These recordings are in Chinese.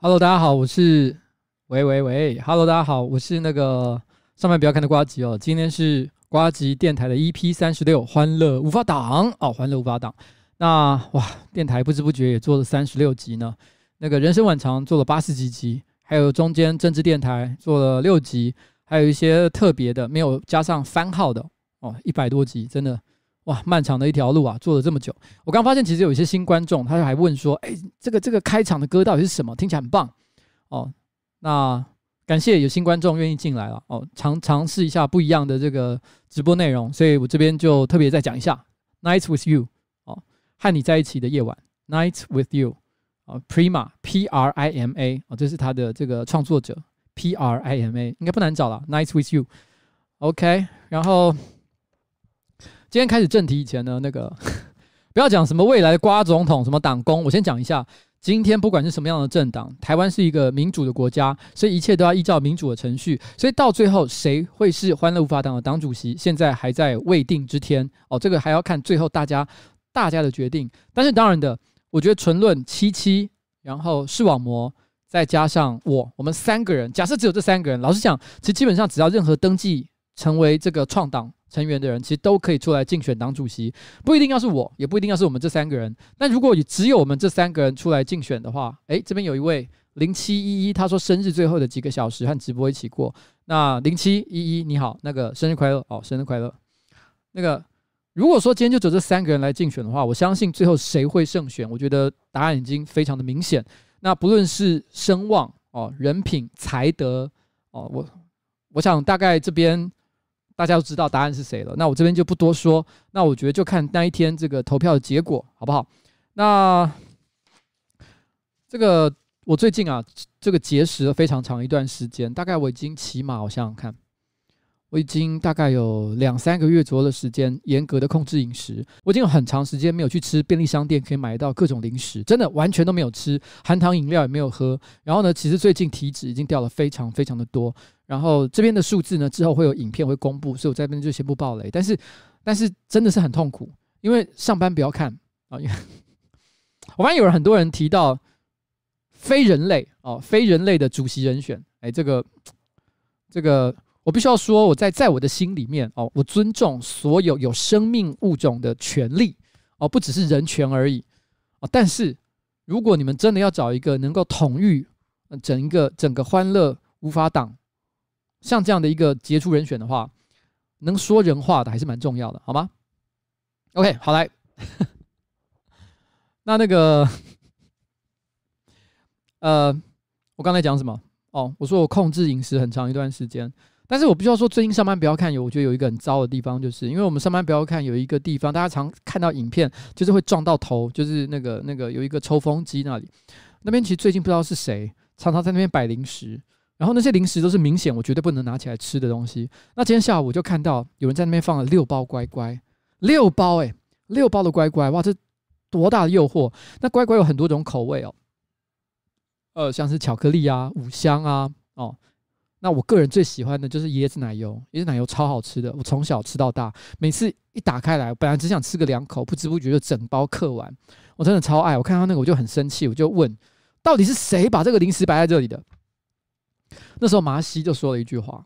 Hello，大家好，我是喂喂喂，Hello，大家好，我是那个上班不要看的瓜吉哦。今天是瓜吉电台的 EP 三十六，欢乐无法挡哦，欢乐无法挡。那哇，电台不知不觉也做了三十六集呢。那个人生晚长做了八十几集，还有中间政治电台做了六集，还有一些特别的没有加上番号的哦，一百多集，真的。哇，漫长的一条路啊，做了这么久。我刚发现，其实有一些新观众，他就还问说：“哎，这个这个开场的歌到底是什么？听起来很棒哦。”那感谢有新观众愿意进来了哦，尝尝试一下不一样的这个直播内容，所以我这边就特别再讲一下《Nights with You》哦，和你在一起的夜晚，《Nights with You》哦，Prima P R I M A 哦，这是他的这个创作者 P R I M A，应该不难找了，《Nights with You》OK，然后。今天开始正题以前呢，那个 不要讲什么未来的瓜总统什么党工，我先讲一下。今天不管是什么样的政党，台湾是一个民主的国家，所以一切都要依照民主的程序。所以到最后谁会是欢乐无法党的党主席，现在还在未定之天哦。这个还要看最后大家大家的决定。但是当然的，我觉得纯论七七，然后视网膜，再加上我，我们三个人，假设只有这三个人，老实讲，其实基本上只要任何登记成为这个创党。成员的人其实都可以出来竞选党主席，不一定要是我，也不一定要是我们这三个人。但如果只有我们这三个人出来竞选的话，诶，这边有一位零七一一，他说生日最后的几个小时和直播一起过。那零七一一你好，那个生日快乐哦，生日快乐。那个如果说今天就只有这三个人来竞选的话，我相信最后谁会胜选，我觉得答案已经非常的明显。那不论是声望哦、人品、才德哦，我我想大概这边。大家都知道答案是谁了，那我这边就不多说。那我觉得就看那一天这个投票的结果，好不好？那这个我最近啊，这个节食了非常长一段时间，大概我已经起码我想想看。我已经大概有两三个月左右的时间，严格的控制饮食。我已经有很长时间没有去吃便利商店可以买到各种零食，真的完全都没有吃，含糖饮料也没有喝。然后呢，其实最近体脂已经掉了非常非常的多。然后这边的数字呢，之后会有影片会公布，所以我在这边就先不爆雷。但是，但是真的是很痛苦，因为上班不要看啊，因为我发现有人很多人提到非人类哦，非人类的主席人选，哎，这个这个。我必须要说，我在在我的心里面哦，我尊重所有有生命物种的权利哦，不只是人权而已哦。但是，如果你们真的要找一个能够统御整一个整个欢乐无法挡像这样的一个杰出人选的话，能说人话的还是蛮重要的，好吗？OK，好来，那那个，呃，我刚才讲什么？哦，我说我控制饮食很长一段时间。但是我必须要说，最近上班不要看有，我觉得有一个很糟的地方，就是因为我们上班不要看有一个地方，大家常看到影片，就是会撞到头，就是那个那个有一个抽风机那里，那边其实最近不知道是谁，常常在那边摆零食，然后那些零食都是明显我绝对不能拿起来吃的东西。那今天下午我就看到有人在那边放了六包乖乖，六包诶、六包的乖乖，哇，这多大的诱惑！那乖乖有很多种口味哦，呃，像是巧克力啊、五香啊，哦。那我个人最喜欢的就是椰子奶油，椰子奶油超好吃的，我从小吃到大，每次一打开来，本来只想吃个两口，不知不觉就整包嗑完，我真的超爱。我看到那个我就很生气，我就问，到底是谁把这个零食摆在这里的？那时候麻西就说了一句话，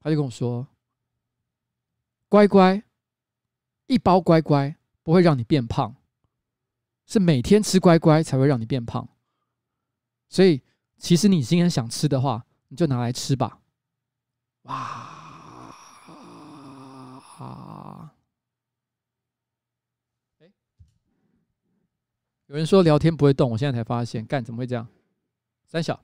他就跟我说：“乖乖，一包乖乖不会让你变胖，是每天吃乖乖才会让你变胖。所以，其实你今天想吃的话。”你就拿来吃吧，哇！诶，有人说聊天不会动，我现在才发现，干怎么会这样？三小。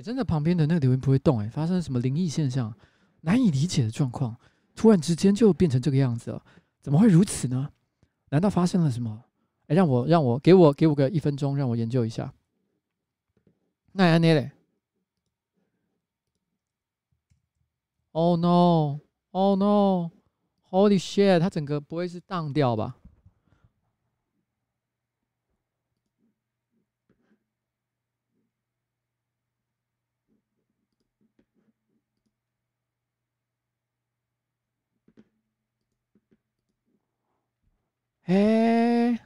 真的，旁边的那个留言不会动哎、发生了什么灵异现象？难以理解的状况，突然之间就变成这个样子了，怎么会如此呢？难道发生了什么？哎、让我让我给我给我个一分钟，让我研究一下。那安内嘞？Oh no! Oh no! Holy shit！它整个不会是荡掉吧？哎，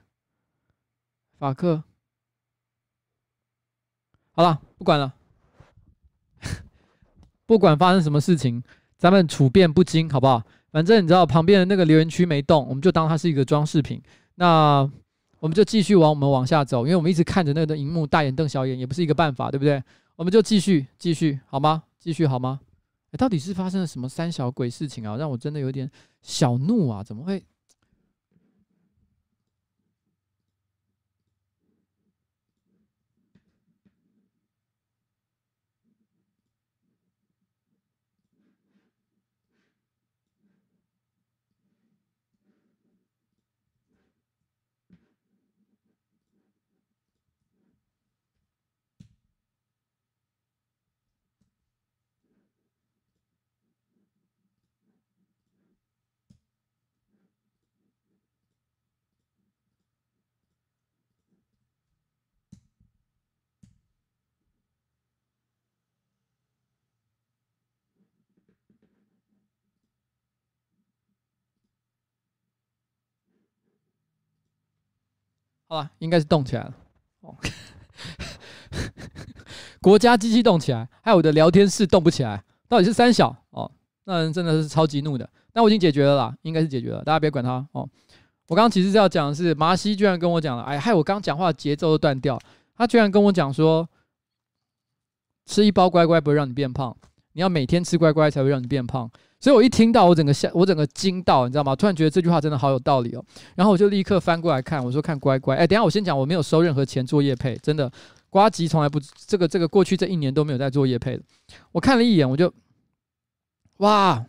法克，好了，不管了，不管发生什么事情，咱们处变不惊，好不好？反正你知道旁边的那个留言区没动，我们就当它是一个装饰品。那我们就继续往我们往下走，因为我们一直看着那个荧幕大眼瞪小眼，也不是一个办法，对不对？我们就继续继续，好吗？继续好吗？到底是发生了什么三小鬼事情啊？让我真的有点小怒啊！怎么会？好吧，应该是动起来了。哦，国家机器动起来，还有我的聊天室动不起来，到底是三小哦？那人真的是超级怒的。那我已经解决了啦，应该是解决了，大家别管他哦。我刚刚其实是要讲的是，麻西居然跟我讲了，哎，害我刚讲话节奏都断掉。他居然跟我讲说，吃一包乖乖不会让你变胖，你要每天吃乖乖才会让你变胖。所以我一听到，我整个吓，我整个惊到，你知道吗？突然觉得这句话真的好有道理哦。然后我就立刻翻过来看，我说看乖乖。哎，等下我先讲，我没有收任何钱做业配，真的，瓜吉从来不这个这个过去这一年都没有在做业配的。我看了一眼，我就哇，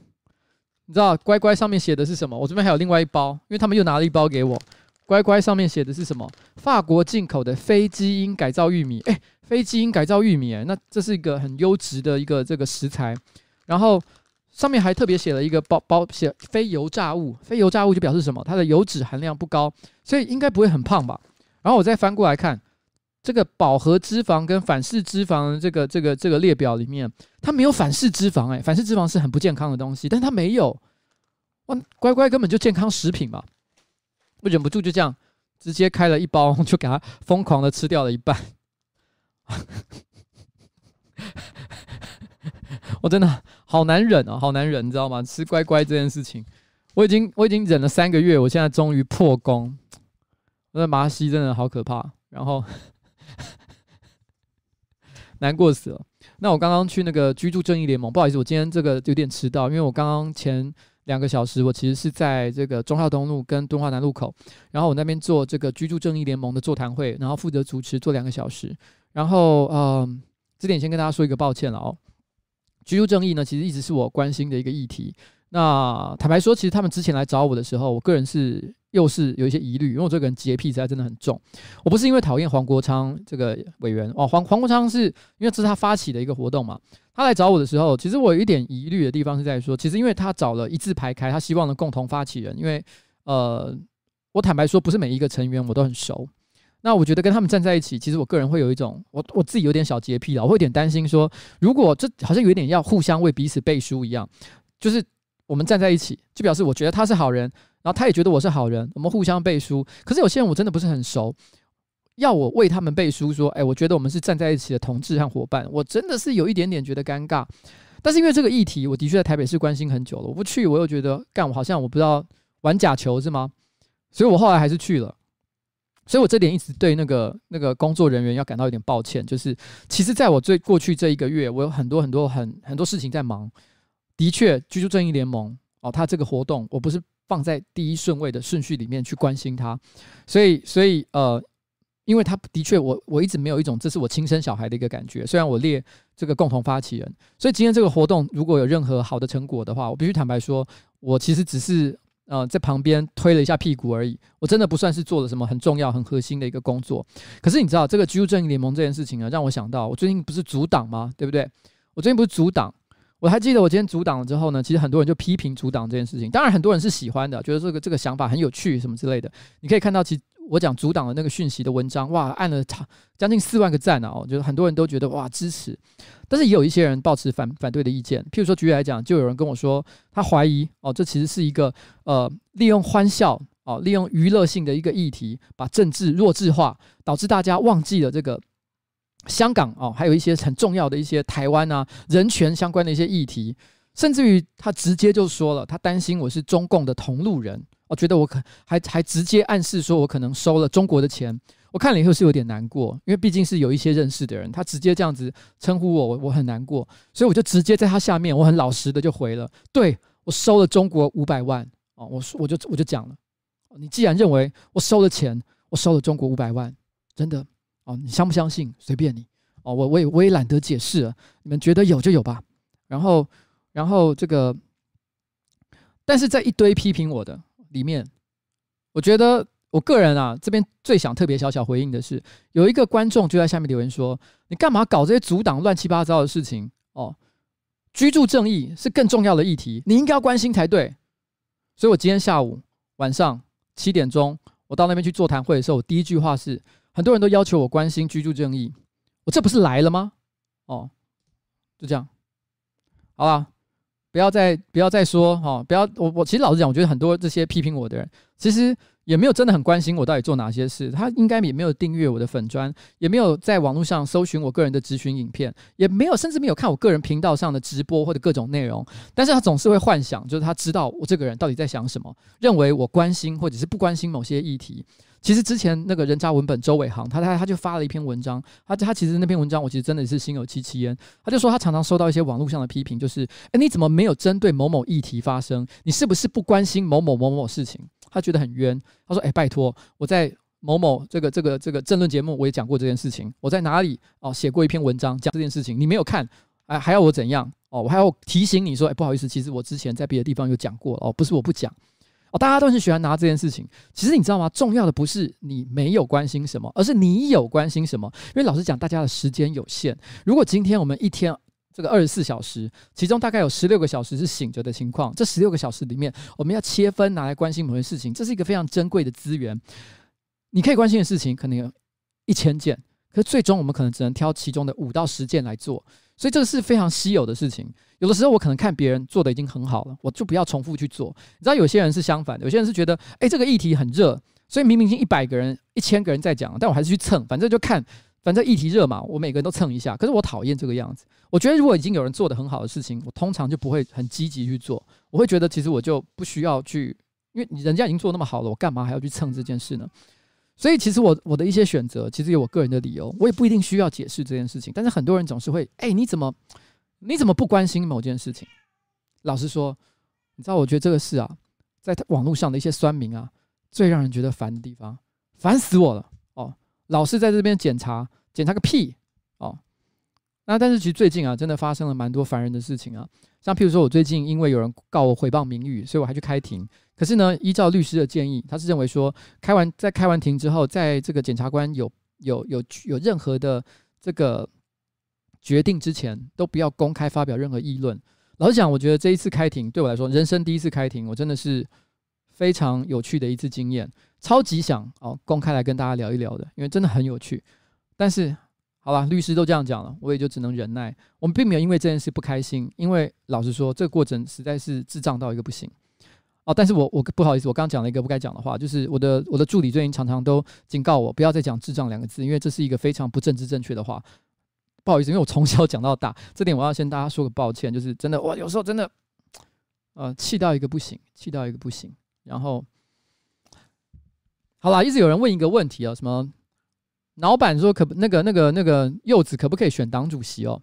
你知道乖乖上面写的是什么？我这边还有另外一包，因为他们又拿了一包给我。乖乖上面写的是什么？法国进口的非基因改造玉米。哎，非基因改造玉米，哎，那这是一个很优质的一个这个食材。然后。上面还特别写了一个包包写非油炸物，非油炸物就表示什么？它的油脂含量不高，所以应该不会很胖吧？然后我再翻过来看这个饱和脂肪跟反式脂肪这个这个这个列表里面，它没有反式脂肪哎，反式脂肪是很不健康的东西，但它没有，哇，乖乖根本就健康食品嘛！我忍不住就这样直接开了一包，就给它疯狂的吃掉了一半。我真的好难忍啊，好难忍，你知道吗？吃乖乖这件事情，我已经我已经忍了三个月，我现在终于破功。我的麻西真的好可怕，然后 难过死了。那我刚刚去那个居住正义联盟，不好意思，我今天这个有点迟到，因为我刚刚前两个小时我其实是在这个中孝东路跟敦化南路口，然后我那边做这个居住正义联盟的座谈会，然后负责主持做两个小时，然后嗯，这点先跟大家说一个抱歉了哦。居住正义呢，其实一直是我关心的一个议题。那坦白说，其实他们之前来找我的时候，我个人是又是有一些疑虑，因为我这个人洁癖实在真的很重。我不是因为讨厌黄国昌这个委员哦，黄黄国昌是因为这是他发起的一个活动嘛。他来找我的时候，其实我有一点疑虑的地方是在说，其实因为他找了一字排开，他希望的共同发起人，因为呃，我坦白说，不是每一个成员我都很熟。那我觉得跟他们站在一起，其实我个人会有一种，我我自己有点小洁癖了，我会有点担心说，如果这好像有点要互相为彼此背书一样，就是我们站在一起，就表示我觉得他是好人，然后他也觉得我是好人，我们互相背书。可是有些人我真的不是很熟，要我为他们背书，说，哎，我觉得我们是站在一起的同志和伙伴，我真的是有一点点觉得尴尬。但是因为这个议题，我的确在台北市关心很久了，我不去，我又觉得干，我好像我不知道玩假球是吗？所以我后来还是去了。所以，我这点一直对那个那个工作人员要感到有点抱歉。就是，其实在我最过去这一个月，我有很多很多很很多事情在忙。的确，居住正义联盟哦，他这个活动，我不是放在第一顺位的顺序里面去关心他。所以，所以呃，因为他的确，我我一直没有一种这是我亲生小孩的一个感觉。虽然我列这个共同发起人，所以今天这个活动如果有任何好的成果的话，我必须坦白说，我其实只是。呃，在旁边推了一下屁股而已，我真的不算是做了什么很重要、很核心的一个工作。可是你知道，这个居住正义联盟这件事情呢，让我想到，我最近不是阻挡吗？对不对？我最近不是阻挡，我还记得我今天阻挡了之后呢，其实很多人就批评阻挡这件事情。当然，很多人是喜欢的，觉得这个这个想法很有趣什么之类的。你可以看到，其我讲阻挡的那个讯息的文章，哇，按了差将近四万个赞啊！我觉得很多人都觉得哇支持，但是也有一些人抱持反反对的意见。譬如说，举例来讲，就有人跟我说，他怀疑哦，这其实是一个呃利用欢笑哦，利用娱乐性的一个议题，把政治弱智化，导致大家忘记了这个。香港哦，还有一些很重要的一些台湾啊人权相关的一些议题，甚至于他直接就说了，他担心我是中共的同路人，我觉得我可还还直接暗示说我可能收了中国的钱，我看了以后是有点难过，因为毕竟是有一些认识的人，他直接这样子称呼我，我很难过，所以我就直接在他下面，我很老实的就回了，对，我收了中国五百万哦，我说我就我就讲了，你既然认为我收了钱，我收了中国五百万，真的。哦，你相不相信？随便你。哦，我我也我也懒得解释了。你们觉得有就有吧。然后，然后这个，但是在一堆批评我的里面，我觉得我个人啊，这边最想特别小小回应的是，有一个观众就在下面留言说：“你干嘛搞这些阻挡乱七八糟的事情？”哦，居住正义是更重要的议题，你应该要关心才对。所以我今天下午晚上七点钟，我到那边去座谈会的时候，我第一句话是。很多人都要求我关心居住正义，我这不是来了吗？哦，就这样，好吧，不要再不要再说哈，不要我我其实老实讲，我觉得很多这些批评我的人，其实也没有真的很关心我到底做哪些事，他应该也没有订阅我的粉专，也没有在网络上搜寻我个人的咨询影片，也没有甚至没有看我个人频道上的直播或者各种内容，但是他总是会幻想，就是他知道我这个人到底在想什么，认为我关心或者是不关心某些议题。其实之前那个人渣文本周伟航，他他他就发了一篇文章，他他其实那篇文章我其实真的是心有戚戚焉。他就说他常常收到一些网络上的批评，就是哎你怎么没有针对某某议题发声？你是不是不关心某某某某事情？他觉得很冤。他说哎拜托，我在某某这个这个这个政论节目我也讲过这件事情，我在哪里哦写过一篇文章讲这件事情，你没有看，哎还要我怎样？哦我还要提醒你说哎不好意思，其实我之前在别的地方有讲过哦，不是我不讲。哦，大家都很喜欢拿这件事情。其实你知道吗？重要的不是你没有关心什么，而是你有关心什么。因为老实讲，大家的时间有限。如果今天我们一天这个二十四小时，其中大概有十六个小时是醒着的情况，这十六个小时里面，我们要切分拿来关心某些事情，这是一个非常珍贵的资源。你可以关心的事情可能有一千件，可是最终我们可能只能挑其中的五到十件来做。所以这个是非常稀有的事情。有的时候我可能看别人做的已经很好了，我就不要重复去做。你知道有些人是相反的，有些人是觉得，哎，这个议题很热，所以明明已经一百个人、一千个人在讲，但我还是去蹭，反正就看，反正议题热嘛，我每个人都蹭一下。可是我讨厌这个样子。我觉得如果已经有人做的很好的事情，我通常就不会很积极去做。我会觉得其实我就不需要去，因为人家已经做那么好了，我干嘛还要去蹭这件事呢？所以其实我我的一些选择，其实有我个人的理由，我也不一定需要解释这件事情。但是很多人总是会，哎，你怎么？你怎么不关心某件事情？老实说，你知道，我觉得这个事啊，在网络上的一些酸民啊，最让人觉得烦的地方，烦死我了哦！老是在这边检查，检查个屁！那但是其实最近啊，真的发生了蛮多烦人的事情啊，像譬如说我最近因为有人告我诽谤名誉，所以我还去开庭。可是呢，依照律师的建议，他是认为说，开完在开完庭之后，在这个检察官有有有有任何的这个。决定之前都不要公开发表任何议论。老实讲，我觉得这一次开庭对我来说，人生第一次开庭，我真的是非常有趣的一次经验，超级想哦公开来跟大家聊一聊的，因为真的很有趣。但是好吧，律师都这样讲了，我也就只能忍耐。我们并没有因为这件事不开心，因为老实说，这个过程实在是智障到一个不行哦。但是我我不好意思，我刚讲了一个不该讲的话，就是我的我的助理最近常常都警告我不要再讲智障两个字，因为这是一个非常不政治正确的话。不好意思，因为我从小讲到大，这点我要先大家说个抱歉，就是真的，我有时候真的，呃，气到一个不行，气到一个不行。然后，好啦，一直有人问一个问题啊，什么老板说可不那个那个那个柚子可不可以选党主席哦？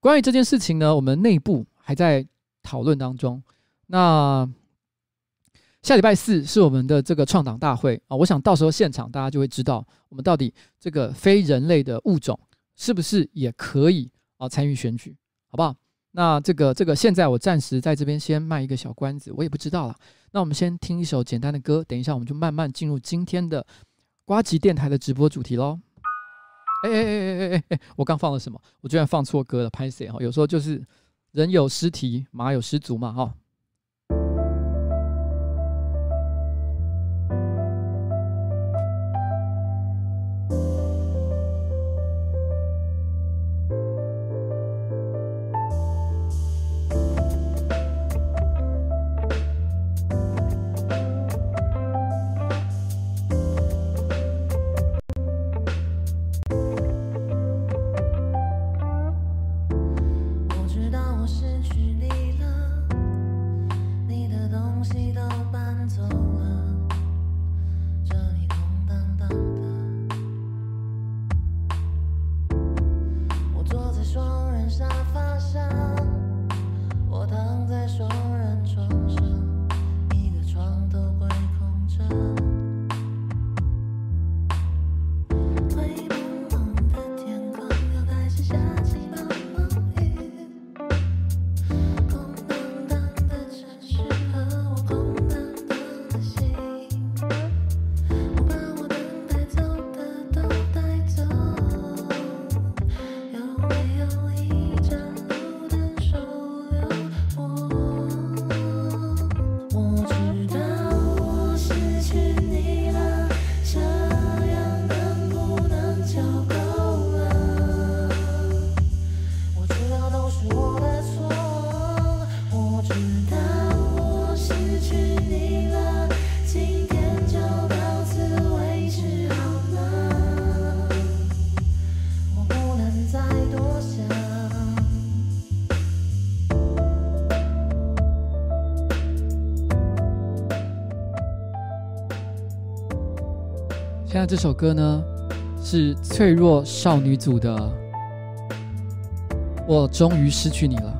关于这件事情呢，我们内部还在讨论当中。那下礼拜四是我们的这个创党大会啊，我想到时候现场大家就会知道，我们到底这个非人类的物种。是不是也可以啊参与选举，好不好？那这个这个现在我暂时在这边先卖一个小关子，我也不知道了。那我们先听一首简单的歌，等一下我们就慢慢进入今天的瓜吉电台的直播主题喽。哎哎哎哎哎哎哎，我刚放了什么？我居然放错歌了，拍谁哈！有时候就是人有失蹄，马有失足嘛，哈。这首歌呢，是脆弱少女组的《我终于失去你了》。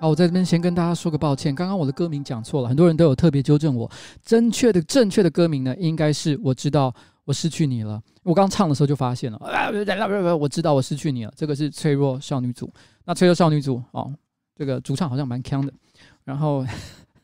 啊，我在这边先跟大家说个抱歉，刚刚我的歌名讲错了，很多人都有特别纠正我。正确的正确的歌名呢，应该是我知道我失去你了。我刚唱的时候就发现了，啊，我知道我失去你了。这个是脆弱少女组。那脆弱少女组哦，这个主唱好像蛮强的，然后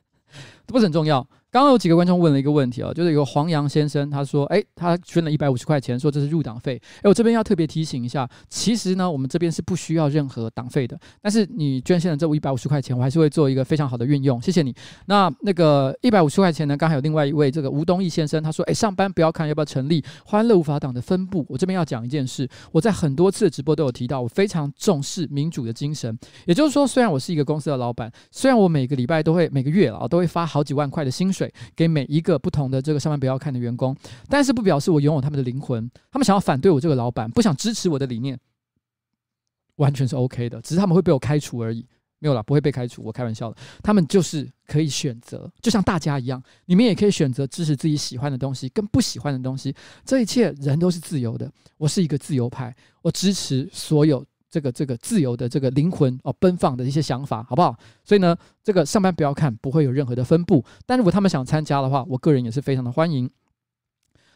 都不是很重要。刚刚有几个观众问了一个问题啊，就是有个黄洋先生他说，哎，他捐了一百五十块钱，说这是入党费。哎，我这边要特别提醒一下，其实呢，我们这边是不需要任何党费的。但是你捐献了这一百五十块钱，我还是会做一个非常好的运用，谢谢你。那那个一百五十块钱呢，刚才有另外一位这个吴东义先生，他说，哎，上班不要看要不要成立欢乐无法党的分部。我这边要讲一件事，我在很多次的直播都有提到，我非常重视民主的精神。也就是说，虽然我是一个公司的老板，虽然我每个礼拜都会每个月啊都会发好几万块的薪水给每一个不同的这个上班不要看的员工，但是不表示我拥有他们的灵魂。他们想要反对我这个老板，不想支持我的理念，完全是 OK 的，只是他们会被我开除而已。没有啦，不会被开除，我开玩笑的。他们就是可以选择，就像大家一样，你们也可以选择支持自己喜欢的东西跟不喜欢的东西。这一切人都是自由的。我是一个自由派，我支持所有。这个这个自由的这个灵魂哦，奔放的一些想法，好不好？所以呢，这个上班不要看，不会有任何的分布。但如果他们想参加的话，我个人也是非常的欢迎。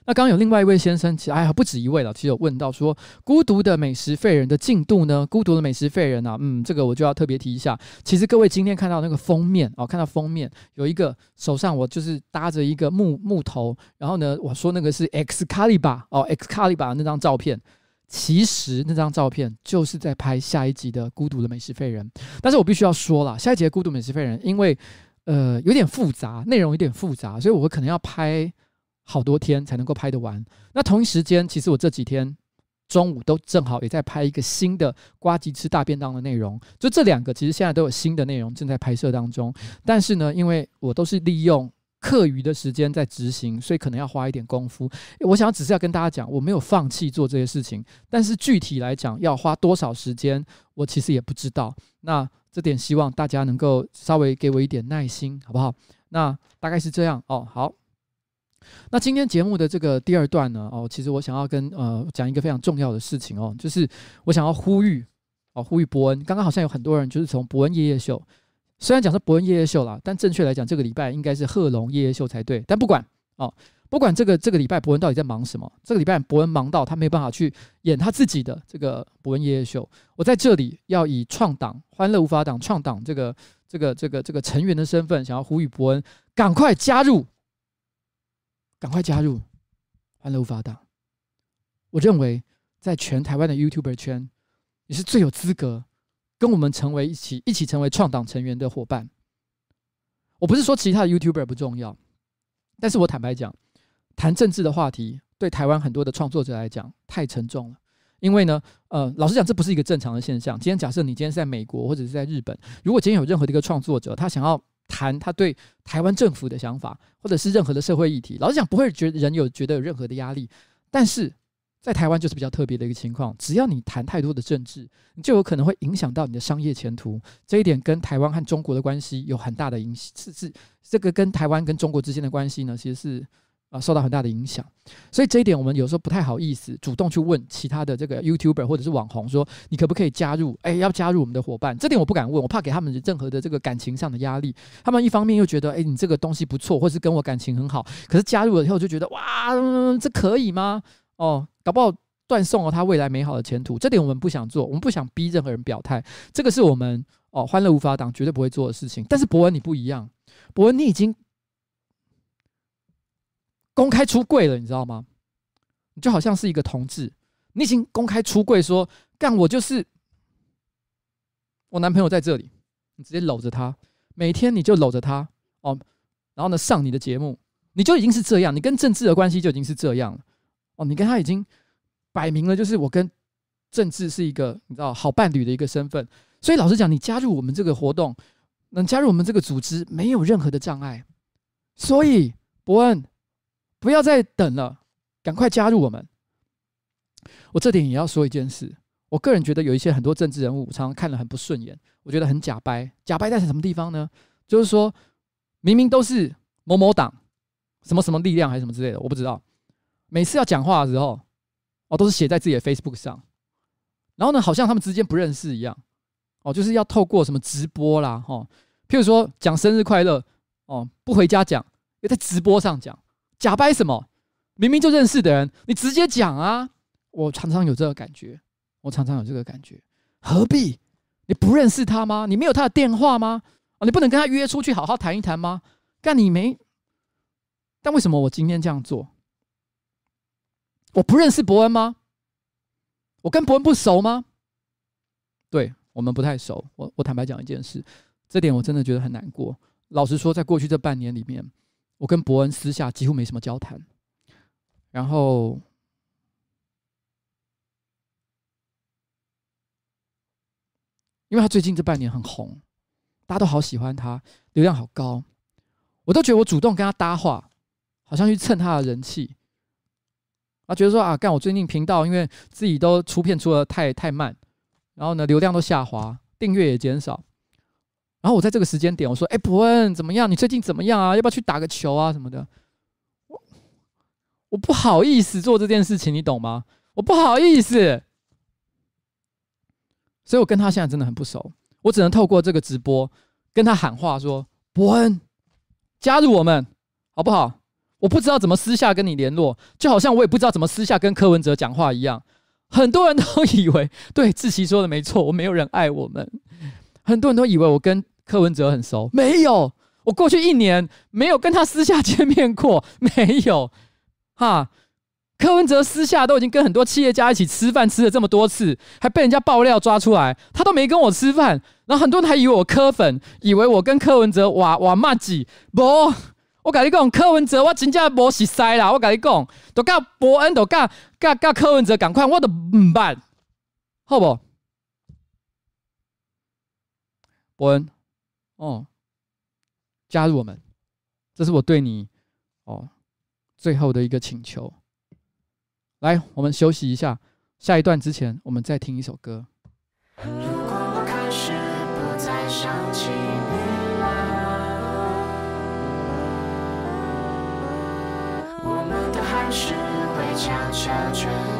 那刚刚有另外一位先生，其实哎呀不止一位了，其实有问到说，孤独的美食废人的进度呢？孤独的美食废人啊，嗯，这个我就要特别提一下。其实各位今天看到那个封面哦，看到封面有一个手上我就是搭着一个木木头，然后呢，我说那个是 X 卡利巴哦，X 卡利巴那张照片。其实那张照片就是在拍下一集的《孤独的美食废人》，但是我必须要说了，下一集的《孤独美食废人》因为呃有点复杂，内容有点复杂，所以我可能要拍好多天才能够拍得完。那同一时间，其实我这几天中午都正好也在拍一个新的呱吉吃大便当的内容，就这两个其实现在都有新的内容正在拍摄当中，但是呢，因为我都是利用。课余的时间在执行，所以可能要花一点功夫。我想只是要跟大家讲，我没有放弃做这些事情，但是具体来讲要花多少时间，我其实也不知道。那这点希望大家能够稍微给我一点耐心，好不好？那大概是这样哦。好，那今天节目的这个第二段呢，哦，其实我想要跟呃讲一个非常重要的事情哦，就是我想要呼吁哦，呼吁伯恩。刚刚好像有很多人就是从伯恩夜夜秀。虽然讲是伯恩夜夜秀啦，但正确来讲，这个礼拜应该是贺龙夜夜秀才对。但不管哦，不管这个这个礼拜伯恩到底在忙什么，这个礼拜伯恩忙到他没办法去演他自己的这个伯恩夜夜秀。我在这里要以创党欢乐无法党创党这个这个这个这个成员的身份，想要呼吁伯恩赶快加入，赶快加入欢乐无法党。我认为在全台湾的 YouTuber 圈，你是最有资格。跟我们成为一起一起成为创党成员的伙伴。我不是说其他的 YouTuber 不重要，但是我坦白讲，谈政治的话题对台湾很多的创作者来讲太沉重了。因为呢，呃，老实讲，这不是一个正常的现象。今天假设你今天是在美国或者是在日本，如果今天有任何的一个创作者，他想要谈他对台湾政府的想法，或者是任何的社会议题，老实讲，不会觉得人有觉得有任何的压力，但是。在台湾就是比较特别的一个情况，只要你谈太多的政治，你就有可能会影响到你的商业前途。这一点跟台湾和中国的关系有很大的影响，是是这个跟台湾跟中国之间的关系呢，其实是啊受到很大的影响。所以这一点我们有时候不太好意思主动去问其他的这个 YouTuber 或者是网红说，你可不可以加入？哎，要加入我们的伙伴？这点我不敢问，我怕给他们任何的这个感情上的压力。他们一方面又觉得，哎，你这个东西不错，或是跟我感情很好，可是加入了以后就觉得，哇，这可以吗？哦。搞不好断送了他未来美好的前途，这点我们不想做，我们不想逼任何人表态，这个是我们哦欢乐无法党绝对不会做的事情。但是博文你不一样，博文你已经公开出柜了，你知道吗？你就好像是一个同志，你已经公开出柜说，干我就是我男朋友在这里，你直接搂着他，每天你就搂着他哦，然后呢上你的节目，你就已经是这样，你跟政治的关系就已经是这样了。哦，你跟他已经摆明了，就是我跟政治是一个你知道好伴侣的一个身份，所以老实讲，你加入我们这个活动，能加入我们这个组织，没有任何的障碍。所以伯恩，不要再等了，赶快加入我们。我这点也要说一件事，我个人觉得有一些很多政治人物，常常看了很不顺眼，我觉得很假掰。假掰在什么地方呢？就是说明明都是某某党，什么什么力量还是什么之类的，我不知道。每次要讲话的时候，哦，都是写在自己的 Facebook 上，然后呢，好像他们之间不认识一样，哦，就是要透过什么直播啦，哦，譬如说讲生日快乐，哦，不回家讲，又在直播上讲，假掰什么？明明就认识的人，你直接讲啊！我常常有这个感觉，我常常有这个感觉，何必？你不认识他吗？你没有他的电话吗？哦，你不能跟他约出去好好谈一谈吗？干你没？但为什么我今天这样做？我不认识伯恩吗？我跟伯恩不熟吗？对，我们不太熟。我我坦白讲一件事，这点我真的觉得很难过。老实说，在过去这半年里面，我跟伯恩私下几乎没什么交谈。然后，因为他最近这半年很红，大家都好喜欢他，流量好高，我都觉得我主动跟他搭话，好像去蹭他的人气。他觉得说啊，干我最近频道，因为自己都出片出的太太慢，然后呢流量都下滑，订阅也减少。然后我在这个时间点，我说：“哎，伯恩怎么样？你最近怎么样啊？要不要去打个球啊什么的？”我不好意思做这件事情，你懂吗？我不好意思，所以我跟他现在真的很不熟，我只能透过这个直播跟他喊话说：“伯恩，加入我们，好不好？”我不知道怎么私下跟你联络，就好像我也不知道怎么私下跟柯文哲讲话一样。很多人都 以为，对，志奇说的没错，我没有人爱我们。很多人都以为我跟柯文哲很熟，没有，我过去一年没有跟他私下 见面过，没有。哈，柯文哲私下都已经跟很多企业家一起吃饭，吃了这么多次，还被人家爆料抓出来，他都没跟我吃饭。然后很多人还以为我柯粉，以为我跟柯文哲哇哇麻吉。不，我跟你讲，柯文哲我真正无熟识啦。我跟你讲，都甲伯恩，都甲甲甲柯文哲赶快，我都唔办，好不？伯恩，哦，加入我们，这是我对你哦。最后的一个请求，来，我们休息一下。下一段之前，我们再听一首歌。是会悄悄转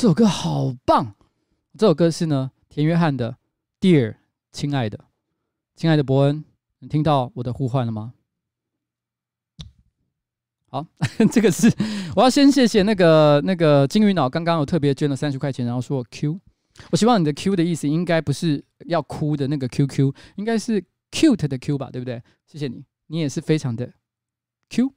这首歌好棒！这首歌是呢，田约翰的《Dear》，亲爱的，亲爱的伯恩，你听到我的呼唤了吗？好，这个是我要先谢谢那个那个金鱼脑，刚刚有特别捐了三十块钱，然后说我 Q。我希望你的 Q 的意思应该不是要哭的那个 QQ，应该是 cute 的 Q 吧，对不对？谢谢你，你也是非常的 Q。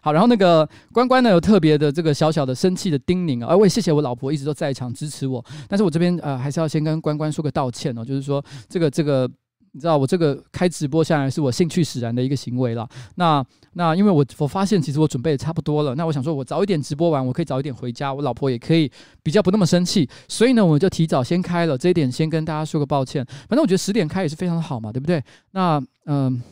好，然后那个关关呢，有特别的这个小小的生气的叮咛啊，哎，我也谢谢我老婆一直都在场支持我，但是我这边呃还是要先跟关关说个道歉哦，就是说这个这个你知道我这个开直播下来是我兴趣使然的一个行为了，那那因为我我发现其实我准备的差不多了，那我想说我早一点直播完，我可以早一点回家，我老婆也可以比较不那么生气，所以呢我就提早先开了，这一点先跟大家说个抱歉，反正我觉得十点开也是非常的好嘛，对不对？那嗯。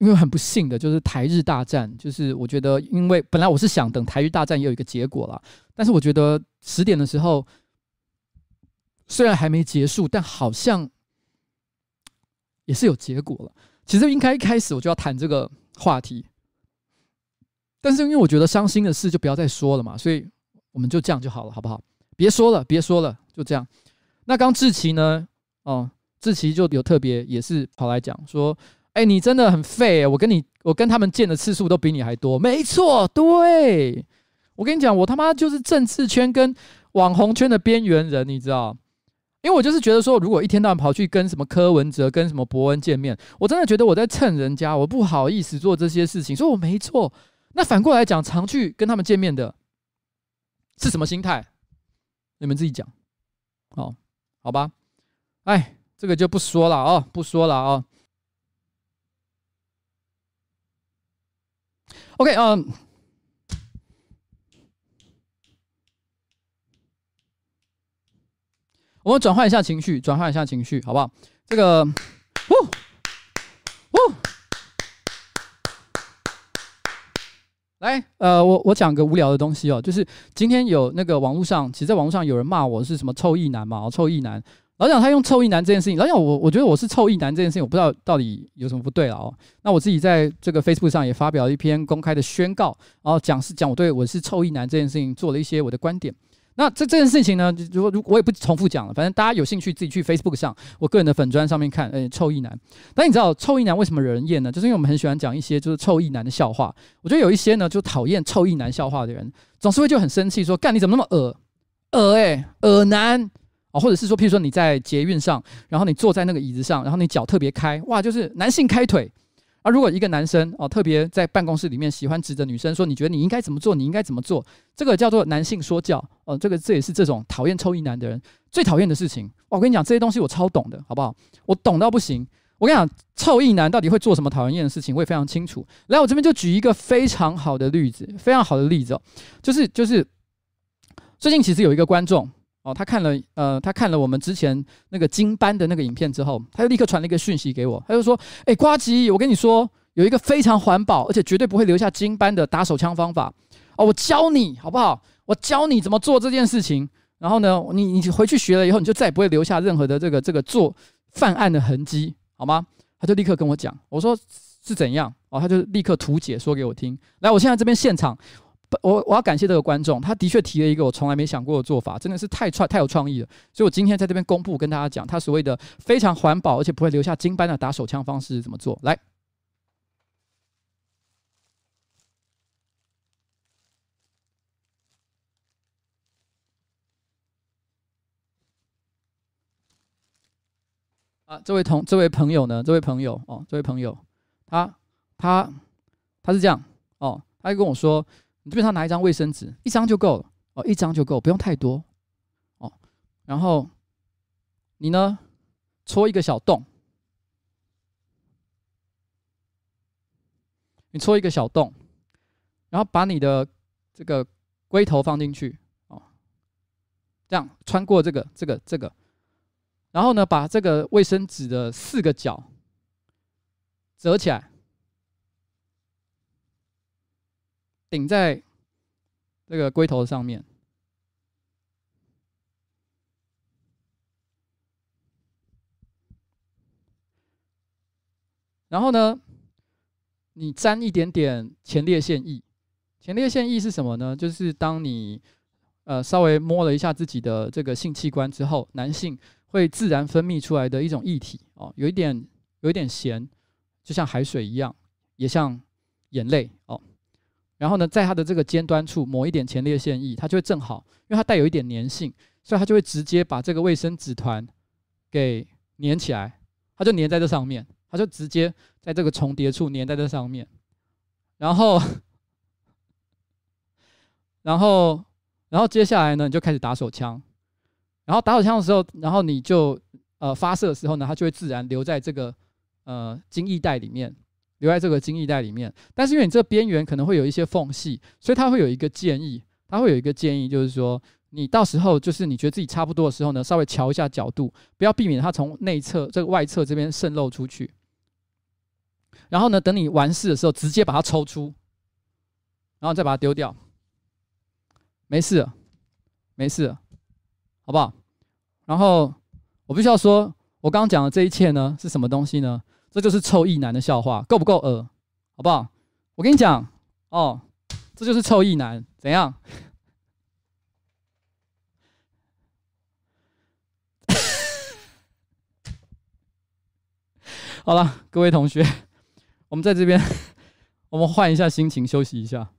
因为很不幸的就是台日大战，就是我觉得，因为本来我是想等台日大战也有一个结果了，但是我觉得十点的时候虽然还没结束，但好像也是有结果了。其实应该一开始我就要谈这个话题，但是因为我觉得伤心的事就不要再说了嘛，所以我们就这样就好了，好不好？别说了，别说了，就这样。那刚志奇呢？哦，志奇就有特别也是跑来讲说。哎，你真的很废！我跟你，我跟他们见的次数都比你还多。没错，对，我跟你讲，我他妈就是政治圈跟网红圈的边缘人，你知道？因为我就是觉得说，如果一天到晚跑去跟什么柯文哲、跟什么伯恩见面，我真的觉得我在蹭人家，我不好意思做这些事情，所以我没错。那反过来讲，常去跟他们见面的是什么心态？你们自己讲。哦，好吧。哎，这个就不说了哦，不说了哦。OK，嗯、我们转换一下情绪，转换一下情绪，好不好？这个，呜，呜，来，呃，我我讲个无聊的东西哦，就是今天有那个网络上，其实在网络上有人骂我是什么臭意男嘛，臭意男。老蒋他用臭意男这件事情，老蒋我我觉得我是臭意男这件事情，我不知道到底有什么不对了哦。那我自己在这个 Facebook 上也发表了一篇公开的宣告，然后讲是讲我对我是臭意男这件事情做了一些我的观点。那这这件事情呢，如果如我也不重复讲了，反正大家有兴趣自己去 Facebook 上我个人的粉专上面看，呃，臭意男。但你知道臭意男为什么惹人厌呢？就是因为我们很喜欢讲一些就是臭意男的笑话。我觉得有一些呢就讨厌臭意男笑话的人，总是会就很生气说，干你怎么那么恶恶诶恶男。哦，或者是说，譬如说你在捷运上，然后你坐在那个椅子上，然后你脚特别开，哇，就是男性开腿。而如果一个男生哦，特别在办公室里面喜欢指着女生说，你觉得你应该怎么做，你应该怎么做，这个叫做男性说教。哦，这个这也是这种讨厌臭异男的人最讨厌的事情。我跟你讲，这些东西我超懂的，好不好？我懂到不行。我跟你讲，臭异男到底会做什么讨人厌的事情，我也非常清楚。来，我这边就举一个非常好的例子，非常好的例子哦，就是就是最近其实有一个观众。哦，他看了，呃，他看了我们之前那个经班的那个影片之后，他就立刻传了一个讯息给我，他就说：“哎，瓜吉，我跟你说，有一个非常环保，而且绝对不会留下金班的打手枪方法哦，我教你好不好？我教你怎么做这件事情。然后呢，你你回去学了以后，你就再也不会留下任何的这个这个做犯案的痕迹，好吗？”他就立刻跟我讲，我说是怎样？哦，他就立刻图解说给我听。来，我现在这边现场。我我要感谢这个观众，他的确提了一个我从来没想过的做法，真的是太创太有创意了。所以我今天在这边公布，跟大家讲，他所谓的非常环保而且不会留下金斑的打手枪方式怎么做。来，啊，这位同这位朋友呢，这位朋友哦，这位朋友，他他他是这样哦，他就跟我说，你基本上拿一张卫生纸，一张就够了哦，一张就够，不用太多哦。然后你呢，戳一个小洞，你戳一个小洞，然后把你的这个龟头放进去哦，这样穿过这个这个这个。然后呢，把这个卫生纸的四个角折起来，顶在这个龟头上面。然后呢，你沾一点点前列腺液。前列腺液是什么呢？就是当你呃稍微摸了一下自己的这个性器官之后，男性。会自然分泌出来的一种液体哦，有一点有一点咸，就像海水一样，也像眼泪哦。然后呢，在它的这个尖端处抹一点前列腺液，它就会正好，因为它带有一点粘性，所以它就会直接把这个卫生纸团给粘起来，它就粘在这上面，它就直接在这个重叠处粘在这上面。然后，然后，然后接下来呢，你就开始打手枪。然后打手枪的时候，然后你就呃发射的时候呢，它就会自然留在这个呃精液袋里面，留在这个精液袋里面。但是因为你这边缘可能会有一些缝隙，所以它会有一个建议，它会有一个建议，就是说你到时候就是你觉得自己差不多的时候呢，稍微调一下角度，不要避免它从内侧这个外侧这边渗漏出去。然后呢，等你完事的时候，直接把它抽出，然后再把它丢掉，没事，没事，好不好？然后我必须要说，我刚刚讲的这一切呢，是什么东西呢？这就是臭意男的笑话，够不够恶？好不好？我跟你讲哦，这就是臭意男，怎样？好了，各位同学，我们在这边，我们换一下心情，休息一下。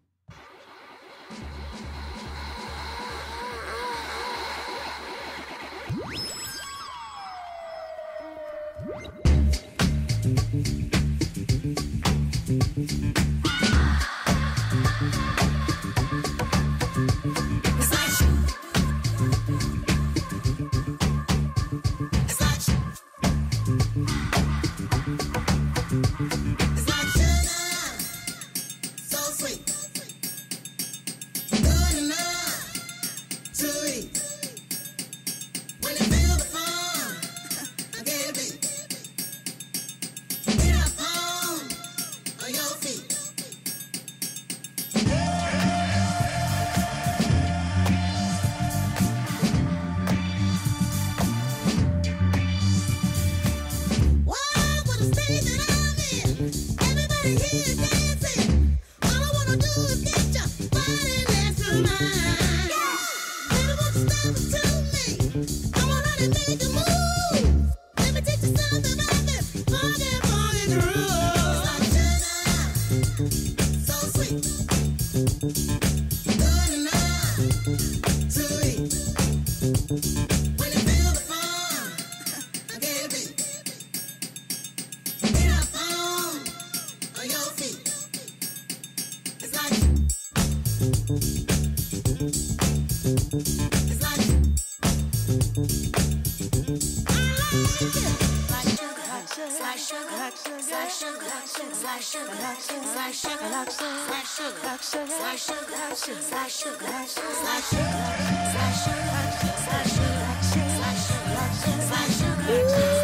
呜。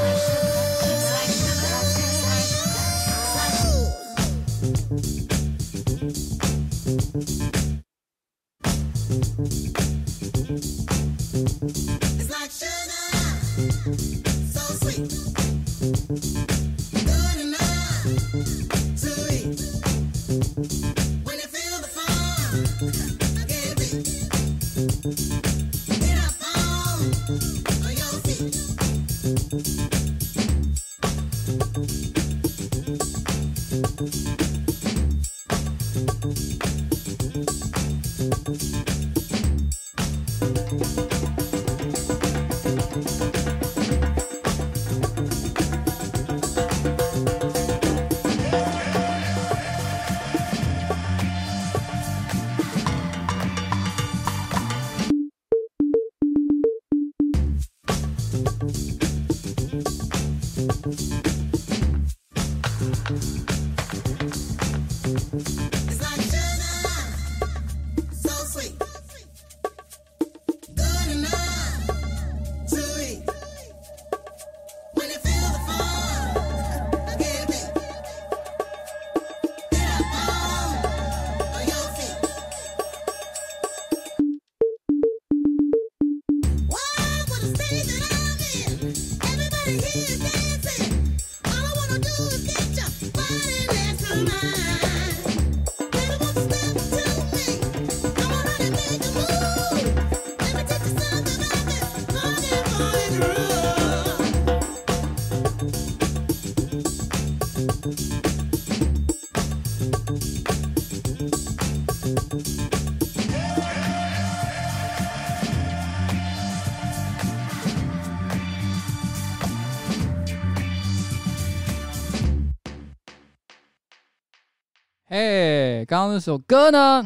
刚刚那首歌呢？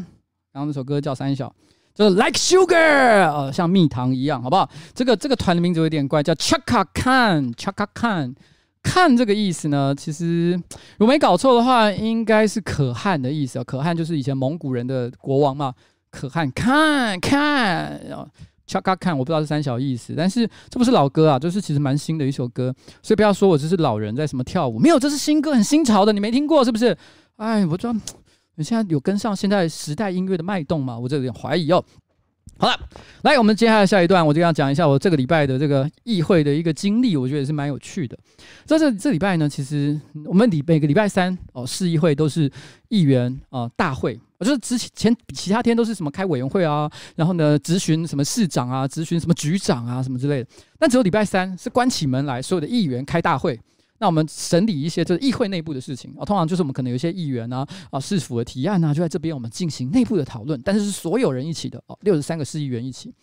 刚刚那首歌叫三小，就是 Like Sugar，呃，像蜜糖一样，好不好？这个这个团的名字有点怪，叫 Chaka Khan，Chaka Khan。看这个意思呢，其实如果没搞错的话，应该是可汗的意思啊。可汗就是以前蒙古人的国王嘛。可汗看看，Chaka Khan，我不知道是三小意思，但是这不是老歌啊，就是其实蛮新的一首歌，所以不要说我这是老人在什么跳舞，没有，这是新歌，很新潮的，你没听过是不是？哎，我知道你现在有跟上现在时代音乐的脉动吗？我这有点怀疑哦。好了，来，我们接下来下一段，我就要讲一下我这个礼拜的这个议会的一个经历，我觉得也是蛮有趣的。在这这礼拜呢，其实我们礼每个礼拜三哦，市议会都是议员啊、大会，就是之前其他天都是什么开委员会啊，然后呢咨询什么市长啊，咨询什么局长啊什么之类的，但只有礼拜三是关起门来，所有的议员开大会。那我们审理一些就是议会内部的事情啊，通常就是我们可能有一些议员啊啊市府的提案啊，就在这边我们进行内部的讨论，但是是所有人一起的哦，六十三个市议员一起。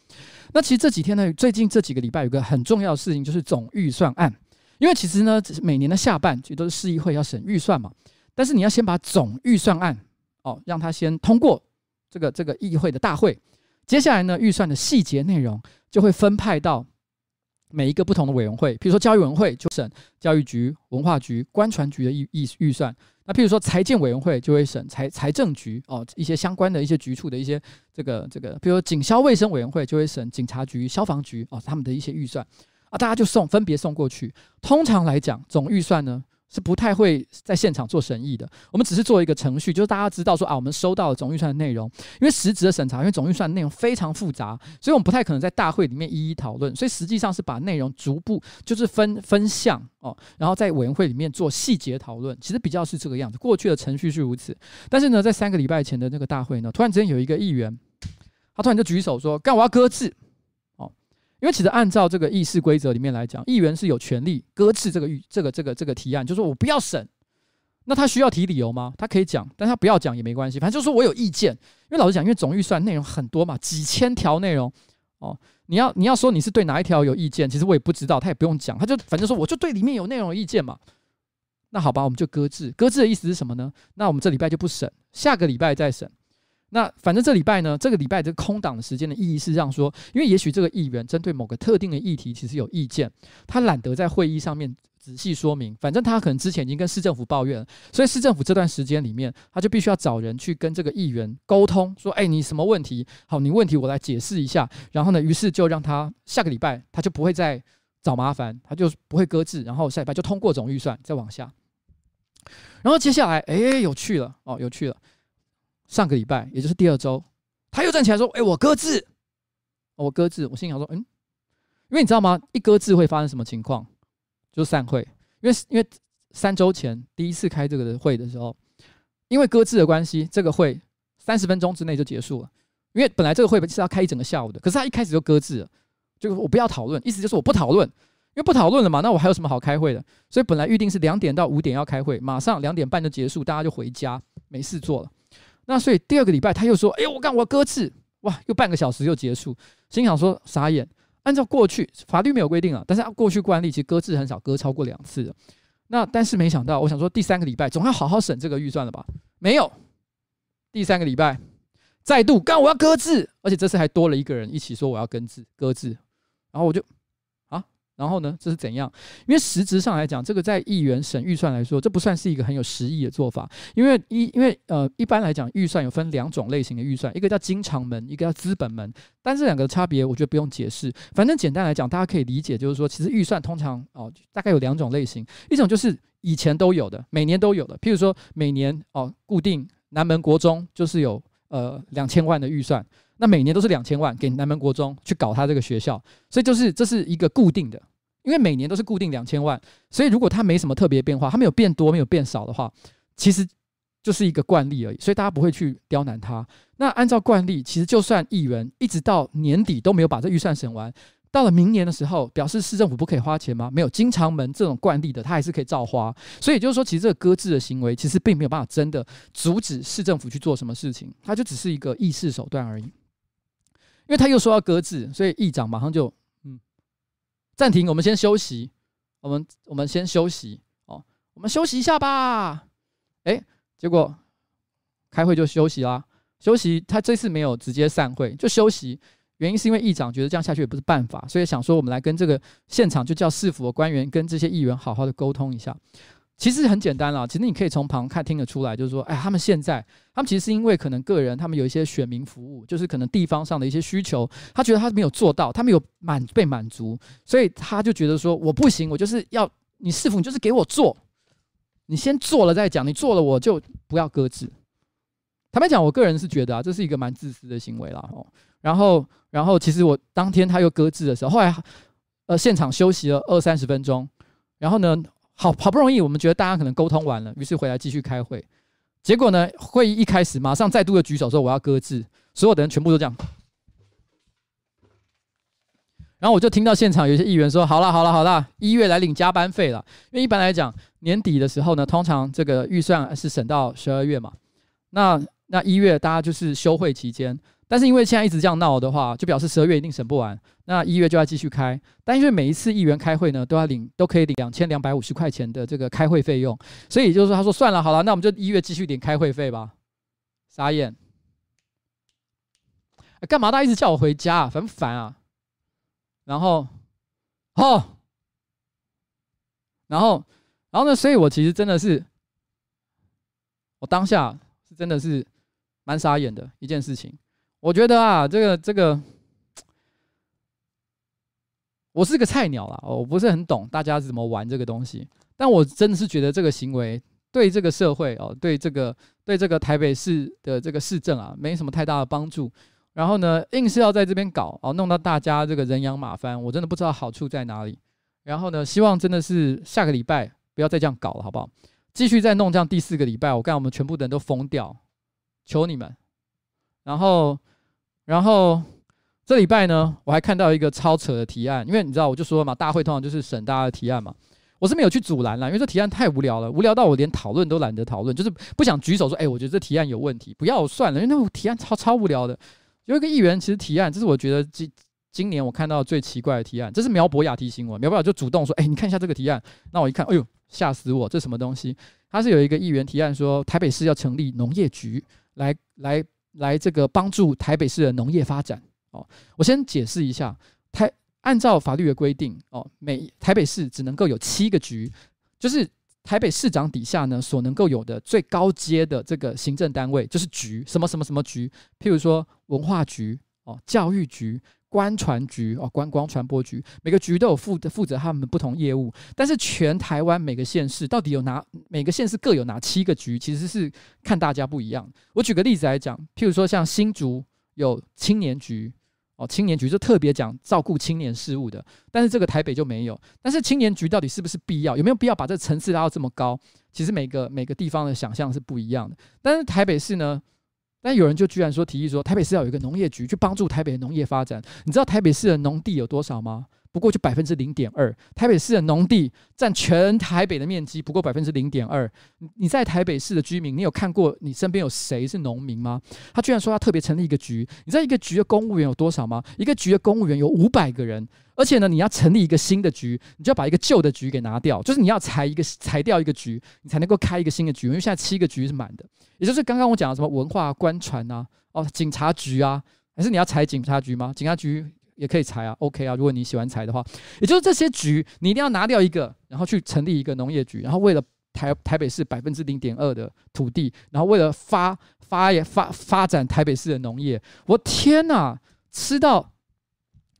那其实这几天呢，最近这几个礼拜有个很重要的事情，就是总预算案，因为其实呢，每年的下半其实都是市议会要审预算嘛，但是你要先把总预算案哦，让它先通过这个这个议会的大会，接下来呢，预算的细节内容就会分派到。每一个不同的委员会，比如说教育委员会就审教育局、文化局、官传局的预预预算；那譬如说财建委员会就会审财财政局哦一些相关的一些局处的一些这个这个，比如说警消卫生委员会就会审警察局、消防局哦他们的一些预算啊，大家就送分别送过去。通常来讲，总预算呢。是不太会在现场做审议的，我们只是做一个程序，就是大家知道说啊，我们收到了总预算的内容，因为实质的审查，因为总预算的内容非常复杂，所以我们不太可能在大会里面一一讨论，所以实际上是把内容逐步就是分分项哦，然后在委员会里面做细节讨论，其实比较是这个样子。过去的程序是如此，但是呢，在三个礼拜前的那个大会呢，突然之间有一个议员，他突然就举手说：“干，我要搁置。”因为其实按照这个议事规则里面来讲，议员是有权利搁置这个预这个这个这个提案，就是说我不要审。那他需要提理由吗？他可以讲，但他不要讲也没关系，反正就是说我有意见。因为老实讲，因为总预算内容很多嘛，几千条内容哦，你要你要说你是对哪一条有意见，其实我也不知道，他也不用讲，他就反正说我就对里面有内容有意见嘛。那好吧，我们就搁置。搁置的意思是什么呢？那我们这礼拜就不审，下个礼拜再审。那反正这礼拜呢，这个礼拜这个空档的时间的意义是让说，因为也许这个议员针对某个特定的议题其实有意见，他懒得在会议上面仔细说明，反正他可能之前已经跟市政府抱怨了，所以市政府这段时间里面，他就必须要找人去跟这个议员沟通，说，哎，你什么问题？好，你问题我来解释一下。然后呢，于是就让他下个礼拜他就不会再找麻烦，他就不会搁置，然后下礼拜就通过总预算，再往下。然后接下来，哎，有趣了哦，有趣了。上个礼拜，也就是第二周，他又站起来说：“哎，我搁置，我搁置。”我心想说：“嗯，因为你知道吗？一搁置会发生什么情况？就散会。因为因为三周前第一次开这个的会的时候，因为搁置的关系，这个会三十分钟之内就结束了。因为本来这个会是要开一整个下午的，可是他一开始就搁置了，就我不要讨论，意思就是我不讨论，因为不讨论了嘛，那我还有什么好开会的？所以本来预定是两点到五点要开会，马上两点半就结束，大家就回家，没事做了。”那所以第二个礼拜他又说：“哎呦，我干，我要搁置，哇，又半个小时就结束。”心想说：“傻眼。”按照过去法律没有规定啊，但是过去惯例，其实搁置很少搁超过两次的。那但是没想到，我想说第三个礼拜总要好好审这个预算了吧？没有，第三个礼拜再度干，我要搁置，而且这次还多了一个人一起说我要搁置搁置，然后我就。然后呢，这是怎样？因为实质上来讲，这个在议员审预算来说，这不算是一个很有实意的做法。因为一因为呃，一般来讲，预算有分两种类型的预算，一个叫经常门，一个叫资本门。但这两个差别，我觉得不用解释。反正简单来讲，大家可以理解，就是说，其实预算通常哦，大概有两种类型，一种就是以前都有的，每年都有的，譬如说每年哦，固定南门国中就是有呃两千万的预算。那每年都是两千万给南门国中去搞他这个学校，所以就是这是一个固定的，因为每年都是固定两千万，所以如果它没什么特别变化，它没有变多，没有变少的话，其实就是一个惯例而已，所以大家不会去刁难它。那按照惯例，其实就算议员一直到年底都没有把这预算审完，到了明年的时候，表示市政府不可以花钱吗？没有，经常门这种惯例的，他还是可以照花。所以就是说，其实这个搁置的行为，其实并没有办法真的阻止市政府去做什么事情，它就只是一个议事手段而已。因为他又说要搁置，所以议长马上就嗯暂停，我们先休息，我们我们先休息哦，我们休息一下吧。诶，结果开会就休息啦，休息他这次没有直接散会，就休息。原因是因为议长觉得这样下去也不是办法，所以想说我们来跟这个现场就叫市府的官员跟这些议员好好的沟通一下。其实很简单啦，其实你可以从旁看听得出来，就是说，哎，他们现在他们其实是因为可能个人他们有一些选民服务，就是可能地方上的一些需求，他觉得他没有做到，他没有满被满足，所以他就觉得说我不行，我就是要你是否，就是给我做，你先做了再讲，你做了我就不要搁置。坦白讲，我个人是觉得啊，这是一个蛮自私的行为啦。哦。然后，然后，其实我当天他又搁置的时候，后来，呃，现场休息了二三十分钟，然后呢，好好不容易，我们觉得大家可能沟通完了，于是回来继续开会。结果呢，会议一开始，马上再度的举手说我要搁置，所有的人全部都这样。然后我就听到现场有些议员说：“好了，好了，好了，一月来领加班费了。”因为一般来讲，年底的时候呢，通常这个预算是省到十二月嘛，那那一月大家就是休会期间。但是因为现在一直这样闹的话，就表示十二月一定审不完，那一月就要继续开。但因为每一次议员开会呢，都要领，都可以领两千两百五十块钱的这个开会费用，所以就是，他说算了，好了，那我们就一月继续领开会费吧。傻眼，干嘛他一直叫我回家啊？烦不烦啊？然后，哦，然后，然后呢？所以我其实真的是，我当下是真的是蛮傻眼的一件事情。我觉得啊，这个这个，我是个菜鸟啦，我不是很懂大家是怎么玩这个东西。但我真的是觉得这个行为对这个社会哦，对这个对这个台北市的这个市政啊，没什么太大的帮助。然后呢，硬是要在这边搞哦，弄到大家这个人仰马翻，我真的不知道好处在哪里。然后呢，希望真的是下个礼拜不要再这样搞了，好不好？继续再弄这样第四个礼拜，我看我们全部的人都疯掉，求你们。然后。然后这礼拜呢，我还看到一个超扯的提案，因为你知道，我就说嘛，大会通常就是审大家的提案嘛。我是没有去阻拦啦，因为这提案太无聊了，无聊到我连讨论都懒得讨论，就是不想举手说，哎，我觉得这提案有问题，不要算了，因为那提案超超无聊的。有一个议员其实提案，这是我觉得今今年我看到最奇怪的提案，这是苗博雅提醒我，苗博雅就主动说，哎，你看一下这个提案。那我一看，哎呦，吓死我，这什么东西？他是有一个议员提案说，台北市要成立农业局来来。来这个帮助台北市的农业发展哦，我先解释一下，台按照法律的规定哦，每台北市只能够有七个局，就是台北市长底下呢所能够有的最高阶的这个行政单位就是局，什么什么什么局，譬如说文化局哦，教育局。观传局哦，观光传播局，每个局都有负负责他们不同业务，但是全台湾每个县市到底有哪每个县市各有哪七个局，其实是看大家不一样。我举个例子来讲，譬如说像新竹有青年局哦，青年局就特别讲照顾青年事务的，但是这个台北就没有。但是青年局到底是不是必要？有没有必要把这层次拉到这么高？其实每个每个地方的想象是不一样的。但是台北市呢？但有人就居然说提议说，台北市要有一个农业局去帮助台北农业发展。你知道台北市的农地有多少吗？不过就百分之零点二。台北市的农地占全台北的面积不过百分之零点二。你在台北市的居民，你有看过你身边有谁是农民吗？他居然说他特别成立一个局。你知道一个局的公务员有多少吗？一个局的公务员有五百个人。而且呢，你要成立一个新的局，你就要把一个旧的局给拿掉，就是你要裁一个裁掉一个局，你才能够开一个新的局。因为现在七个局是满的，也就是刚刚我讲的什么文化、官传啊，哦，警察局啊，还是你要裁警察局吗？警察局也可以裁啊，OK 啊，如果你喜欢裁的话，也就是这些局你一定要拿掉一个，然后去成立一个农业局，然后为了台台北市百分之零点二的土地，然后为了发发发发展台北市的农业，我天哪，吃到。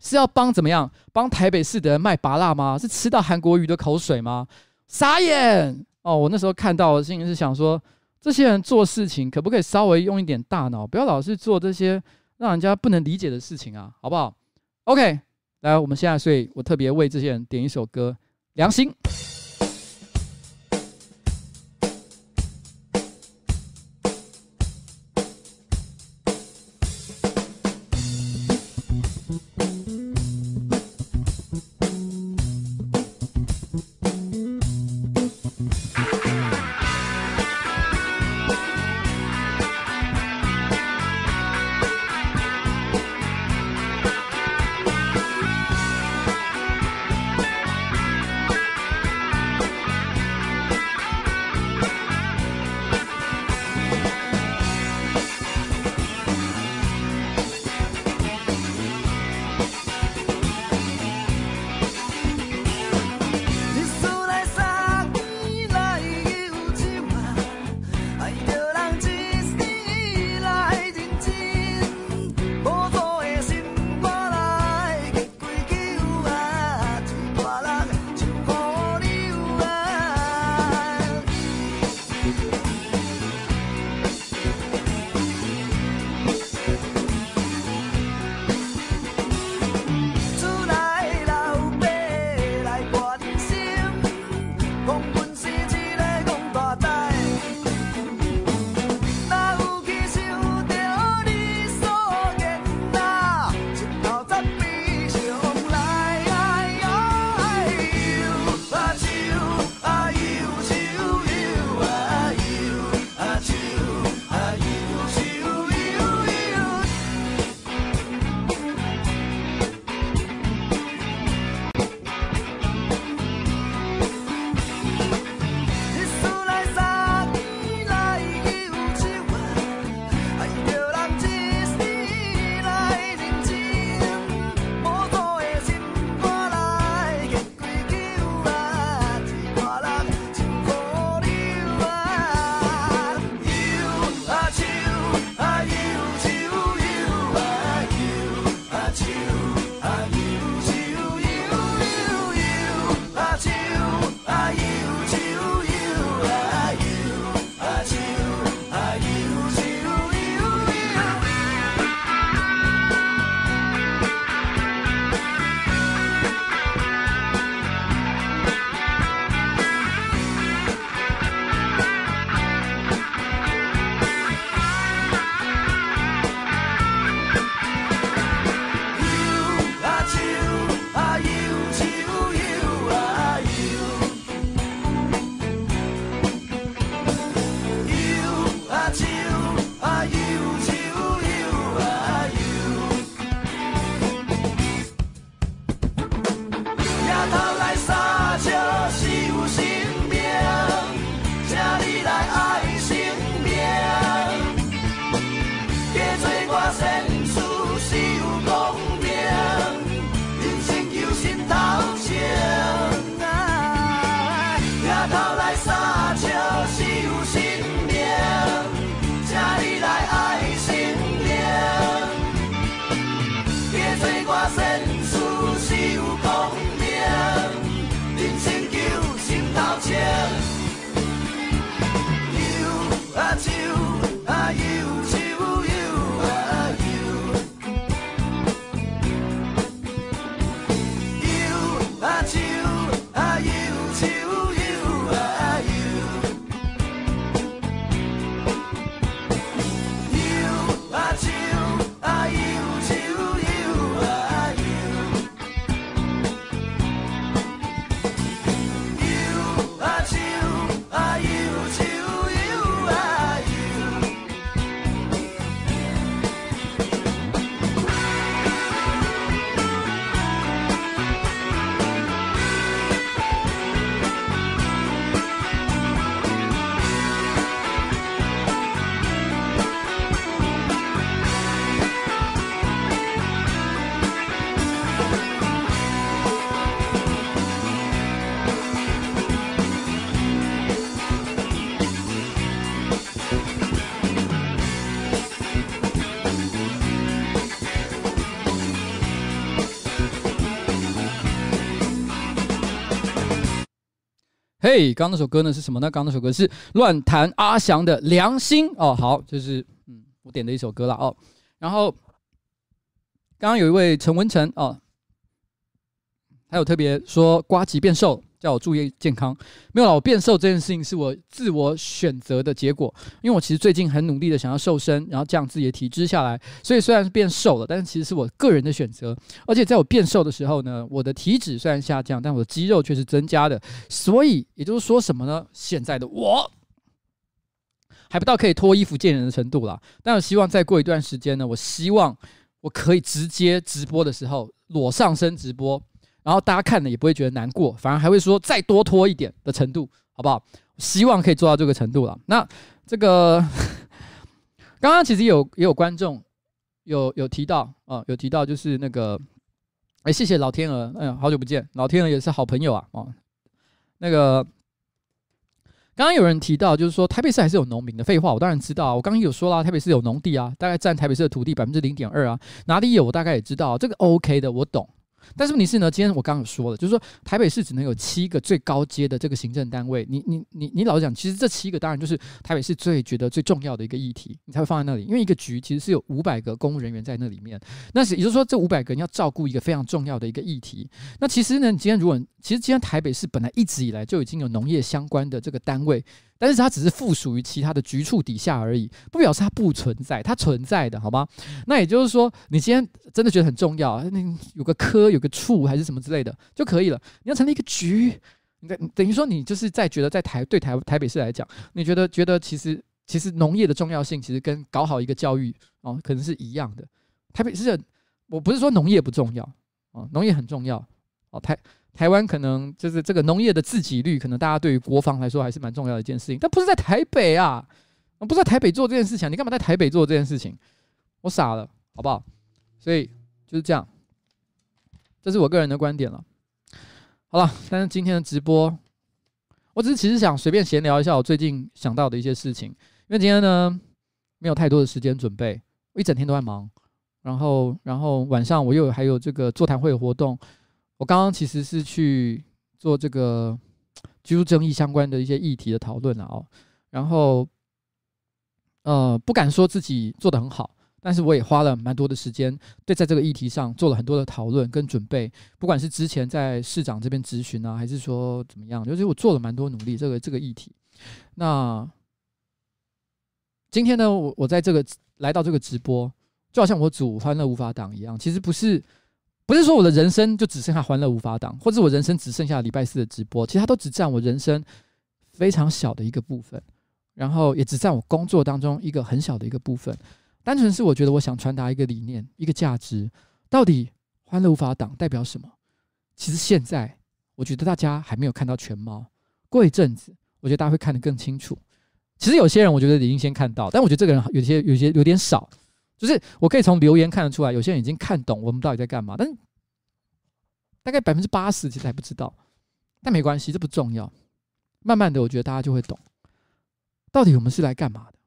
是要帮怎么样？帮台北市的人卖芭辣吗？是吃到韩国瑜的口水吗？傻眼哦！我那时候看到的心里是想说，这些人做事情可不可以稍微用一点大脑，不要老是做这些让人家不能理解的事情啊，好不好？OK，来，我们现在，所以我特别为这些人点一首歌，《良心》。嘿，刚刚那首歌呢是什么呢？刚刚那首歌是乱弹阿翔的《良心》哦。好，就是嗯，我点的一首歌了哦。然后刚刚有一位陈文成哦，还有特别说瓜吉变瘦。叫我注意健康，没有啦，我变瘦这件事情是我自我选择的结果，因为我其实最近很努力的想要瘦身，然后降自己的体脂下来，所以虽然是变瘦了，但是其实是我个人的选择。而且在我变瘦的时候呢，我的体脂虽然下降，但我的肌肉却是增加的。所以也就是说什么呢？现在的我还不到可以脱衣服见人的程度啦，但我希望再过一段时间呢，我希望我可以直接直播的时候裸上身直播。然后大家看了也不会觉得难过，反而还会说再多拖一点的程度，好不好？希望可以做到这个程度了。那这个 刚刚其实有也有观众有有提到啊，有提到就是那个，哎，谢谢老天鹅，哎呀，好久不见，老天鹅也是好朋友啊，哦，那个刚刚有人提到就是说台北市还是有农民的，废话，我当然知道啊，我刚刚有说了，台北市有农地啊，大概占台北市的土地百分之零点二啊，哪里有我大概也知道，这个 OK 的，我懂。但是问题是呢，今天我刚刚有说了，就是说台北市只能有七个最高阶的这个行政单位。你你你你老实讲，其实这七个当然就是台北市最觉得最重要的一个议题，你才会放在那里。因为一个局其实是有五百个公务人员在那里面，那是也就是说这五百个人要照顾一个非常重要的一个议题。那其实呢，你今天如果其实今天台北市本来一直以来就已经有农业相关的这个单位。但是它只是附属于其他的局处底下而已，不表示它不存在，它存在的，好吗？那也就是说，你今天真的觉得很重要，那有个科、有个处还是什么之类的就可以了。你要成立一个局，你等等于说你就是在觉得在台对台台北市来讲，你觉得觉得其实其实农业的重要性其实跟搞好一个教育哦可能是一样的。台北市，我不是说农业不重要哦，农业很重要哦，台。台湾可能就是这个农业的自给率，可能大家对于国防来说还是蛮重要的一件事情，但不是在台北啊，不是在台北做这件事情，你干嘛在台北做这件事情？我傻了，好不好？所以就是这样，这是我个人的观点了。好了，但是今天的直播，我只是其实想随便闲聊一下我最近想到的一些事情，因为今天呢没有太多的时间准备，我一整天都在忙，然后然后晚上我又还有这个座谈会的活动。我刚刚其实是去做这个居住正义相关的一些议题的讨论了哦，然后呃不敢说自己做的很好，但是我也花了蛮多的时间，对在这个议题上做了很多的讨论跟准备，不管是之前在市长这边咨询啊，还是说怎么样，就是我做了蛮多努力这个这个议题。那今天呢，我我在这个来到这个直播，就好像我组欢乐无法党一样，其实不是。不是说我的人生就只剩下欢乐无法挡，或者我人生只剩下礼拜四的直播，其实它都只占我人生非常小的一个部分，然后也只占我工作当中一个很小的一个部分。单纯是我觉得我想传达一个理念，一个价值。到底欢乐无法挡代表什么？其实现在我觉得大家还没有看到全貌，过一阵子我觉得大家会看得更清楚。其实有些人我觉得已经先看到，但我觉得这个人有些有些有点少。就是我可以从留言看得出来，有些人已经看懂我们到底在干嘛，但大概百分之八十其实还不知道，但没关系，这不重要。慢慢的，我觉得大家就会懂，到底我们是来干嘛的？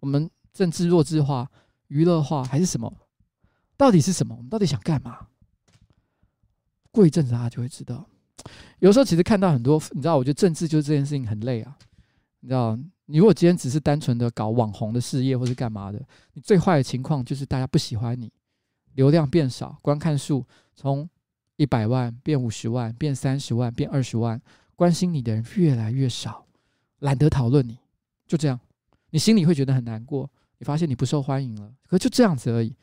我们政治弱智化、娱乐化还是什么？到底是什么？我们到底想干嘛？过一阵子大家就会知道。有时候其实看到很多，你知道，我觉得政治就是这件事情很累啊，你知道。你如果今天只是单纯的搞网红的事业或是干嘛的，你最坏的情况就是大家不喜欢你，流量变少，观看数从一百万变五十万，变三十万，变二十万，关心你的人越来越少，懒得讨论你，就这样，你心里会觉得很难过，你发现你不受欢迎了，可就这样子而已。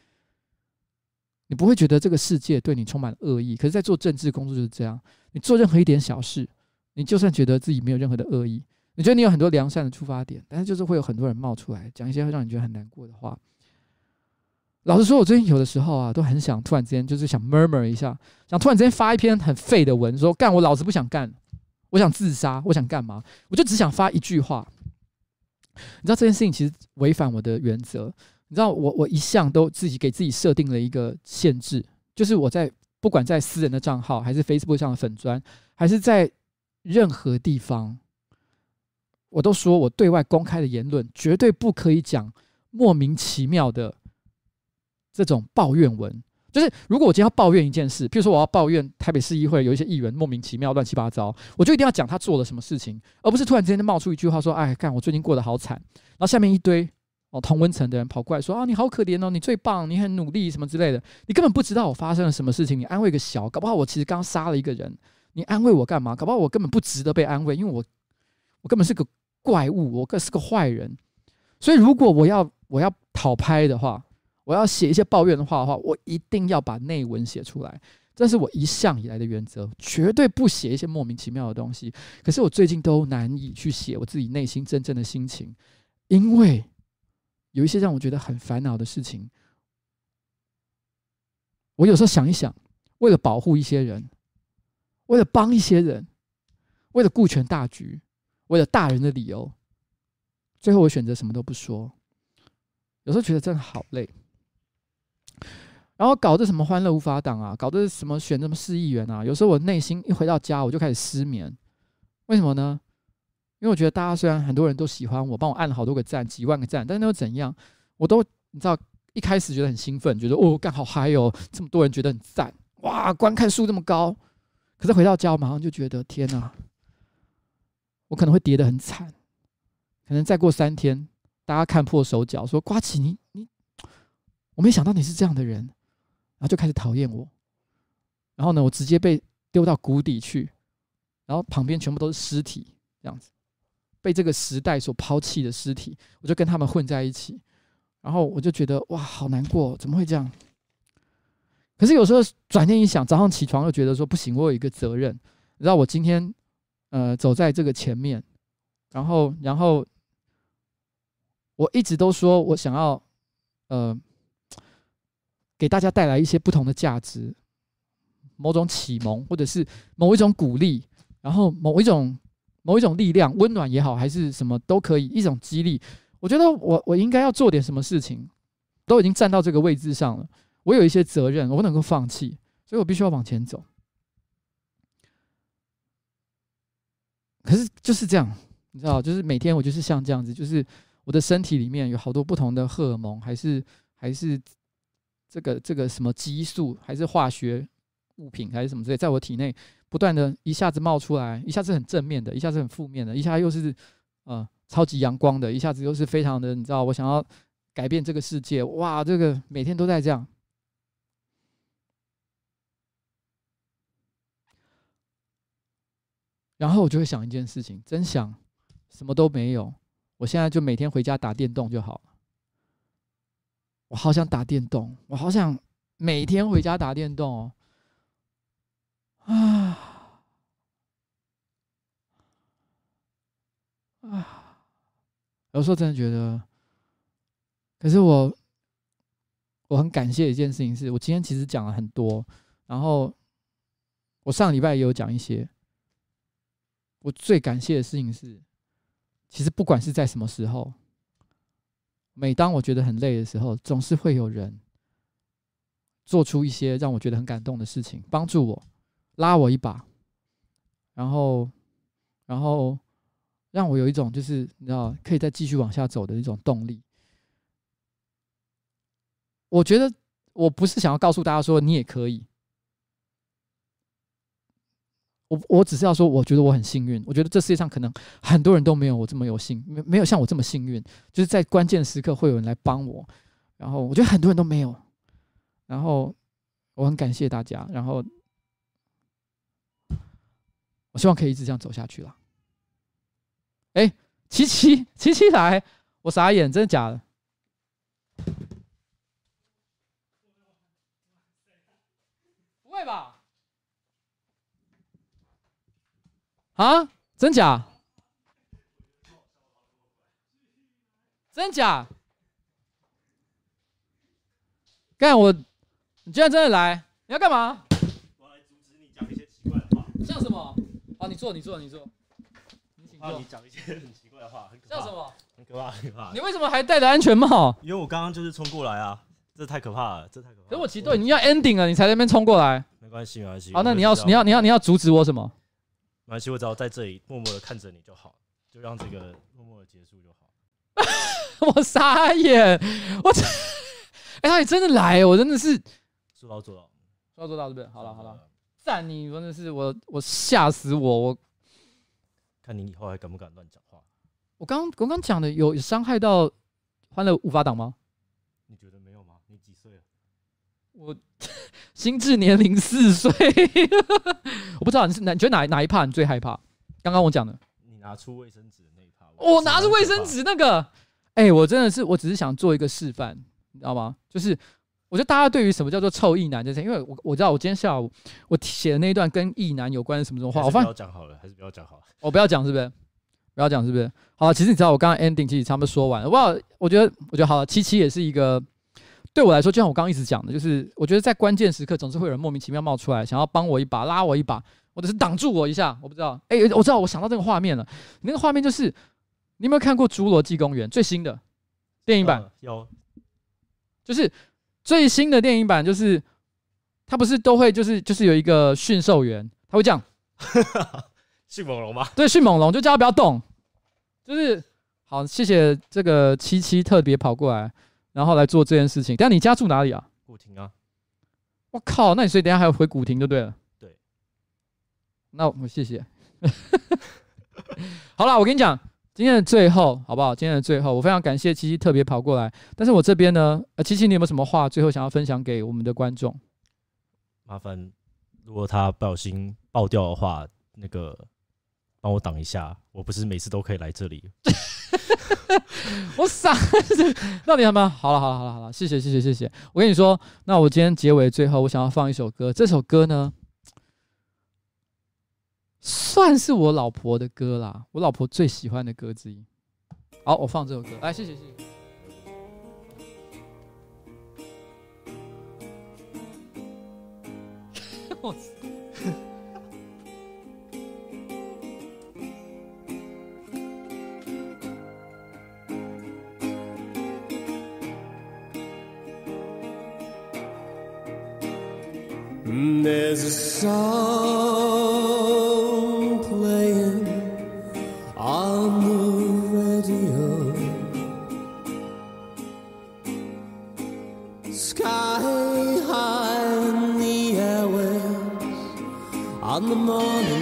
你不会觉得这个世界对你充满恶意，可是，在做政治工作就是这样。你做任何一点小事，你就算觉得自己没有任何的恶意，你觉得你有很多良善的出发点，但是就是会有很多人冒出来讲一些会让你觉得很难过的话。老实说，我最近有的时候啊，都很想突然之间就是想 murmur 一下，想突然之间发一篇很废的文，说干我老子不想干，我想自杀，我想干嘛？我就只想发一句话。你知道这件事情其实违反我的原则。你知道我我一向都自己给自己设定了一个限制，就是我在不管在私人的账号，还是 Facebook 上的粉砖，还是在任何地方，我都说我对外公开的言论绝对不可以讲莫名其妙的这种抱怨文。就是如果我今天要抱怨一件事，譬如说我要抱怨台北市议会有一些议员莫名其妙乱七八糟，我就一定要讲他做了什么事情，而不是突然之间就冒出一句话说：“哎，干我最近过得好惨。”然后下面一堆。哦，同温层的人跑过来说：“啊，你好可怜哦，你最棒，你很努力，什么之类的。”你根本不知道我发生了什么事情，你安慰个小，搞不好我其实刚杀了一个人，你安慰我干嘛？搞不好我根本不值得被安慰，因为我我根本是个怪物，我更是个坏人。所以，如果我要我要讨拍的话，我要写一些抱怨的话的话，我一定要把内文写出来，这是我一向以来的原则，绝对不写一些莫名其妙的东西。可是我最近都难以去写我自己内心真正的心情，因为。有一些让我觉得很烦恼的事情，我有时候想一想，为了保护一些人，为了帮一些人，为了顾全大局，为了大人的理由，最后我选择什么都不说。有时候觉得真的好累，然后搞得什么欢乐无法挡啊，搞得什么选什么市议员啊，有时候我内心一回到家我就开始失眠，为什么呢？因为我觉得大家虽然很多人都喜欢我，帮我按了好多个赞，几万个赞，但是那又怎样？我都你知道，一开始觉得很兴奋，觉得哦，干好嗨哦，这么多人觉得很赞，哇，观看数这么高。可是回到家，马上就觉得天哪，我可能会跌得很惨。可能再过三天，大家看破手脚，说呱吉你你，我没想到你是这样的人，然后就开始讨厌我。然后呢，我直接被丢到谷底去，然后旁边全部都是尸体，这样子。被这个时代所抛弃的尸体，我就跟他们混在一起，然后我就觉得哇，好难过，怎么会这样？可是有时候转念一想，早上起床又觉得说不行，我有一个责任，你知道，我今天呃走在这个前面，然后然后我一直都说我想要呃给大家带来一些不同的价值，某种启蒙，或者是某一种鼓励，然后某一种。某一种力量，温暖也好，还是什么都可以，一种激励。我觉得我我应该要做点什么事情，都已经站到这个位置上了，我有一些责任，我不能够放弃，所以我必须要往前走。可是就是这样，你知道，就是每天我就是像这样子，就是我的身体里面有好多不同的荷尔蒙，还是还是这个这个什么激素，还是化学物品，还是什么之类，在我体内。不断的一下子冒出来，一下子很正面的，一下子很负面的，一下又是呃超级阳光的，一下子又是非常的，你知道，我想要改变这个世界，哇，这个每天都在这样。然后我就会想一件事情，真想什么都没有，我现在就每天回家打电动就好了。我好想打电动，我好想每天回家打电动哦。啊啊！有时候真的觉得，可是我我很感谢一件事情是，我今天其实讲了很多，然后我上礼拜也有讲一些。我最感谢的事情是，其实不管是在什么时候，每当我觉得很累的时候，总是会有人做出一些让我觉得很感动的事情，帮助我。拉我一把，然后，然后让我有一种就是你知道可以再继续往下走的一种动力。我觉得我不是想要告诉大家说你也可以，我我只是要说，我觉得我很幸运。我觉得这世界上可能很多人都没有我这么有幸，没没有像我这么幸运，就是在关键时刻会有人来帮我。然后我觉得很多人都没有，然后我很感谢大家，然后。我希望可以一直这样走下去了。哎，七七七七来，我傻眼，真的假的？不会吧？啊？真假？真假？干我！你居然真的来？你要干嘛？我来阻止你讲一些奇怪的话。像什么？好，你坐，你坐，你坐。你请坐。你讲一些很奇怪的话，很可怕。像什么？很可怕，很可怕。你为什么还戴着安全帽？因为我刚刚就是冲过来啊，这太可怕了，这太可怕了。可是我其实都已经要 ending 了，你才在那边冲过来。没关系，没关系。好，那你要，你要，你要，你要阻止我什么？没关系，我只要在这里默默的看着你就好，就让这个默默的结束就好。我傻眼，我操，哎，他也真的来，我真的是说到做到，说到做到，对不对？好了好了，赞你，真的是我我吓死我，我看你以后还敢不敢乱讲话。我刚我刚讲的有伤害到欢乐无法挡吗？你觉得没有吗？你几岁了？我心智年龄四岁，我不知道你是哪，你觉得哪哪一趴你最害怕？刚刚我讲的，你拿出卫生纸的那一趴，我拿出卫生纸那个。哎、欸，我真的是，我只是想做一个示范，你知道吗？就是我觉得大家对于什么叫做臭意男这些，因为我我知道我今天下午我写的那一段跟意男有关的什么什么话，我发现不要讲好了，还是不要讲好了。我不要讲是不是？不要讲是不是？好了，其实你知道我刚刚 ending 其实差不多说完了。哇，我觉得我觉得好了，七七也是一个对我来说，就像我刚刚一直讲的，就是我觉得在关键时刻总是会有人莫名其妙冒出来，想要帮我一把，拉我一把，或者是挡住我一下。我不知道，哎、欸，我知道，我想到这个画面了。那个画面就是你有没有看过《侏罗纪公园》最新的？电影版、呃、有，就是最新的电影版，就是他不是都会就是就是有一个驯兽员，他会这样，迅猛龙吗？对，迅猛龙就叫他不要动，就是好，谢谢这个七七特别跑过来，然后来做这件事情。等下你家住哪里啊？古亭啊！我靠，那你所以等下还要回古亭就对了。对，那我谢谢。好了，我跟你讲。今天的最后，好不好？今天的最后，我非常感谢七七特别跑过来。但是我这边呢，呃，七七，你有没有什么话最后想要分享给我们的观众？麻烦，如果他不小心爆掉的话，那个帮我挡一下。我不是每次都可以来这里。我傻，那你好吗？好了，好了，好了，好了，谢谢，谢谢，谢谢。我跟你说，那我今天结尾最后，我想要放一首歌。这首歌呢？算是我老婆的歌啦，我老婆最喜欢的歌之一。好，我放这首歌，来，谢谢，谢谢。我 There's a song playing on the radio. Sky high in the airwaves on the morning.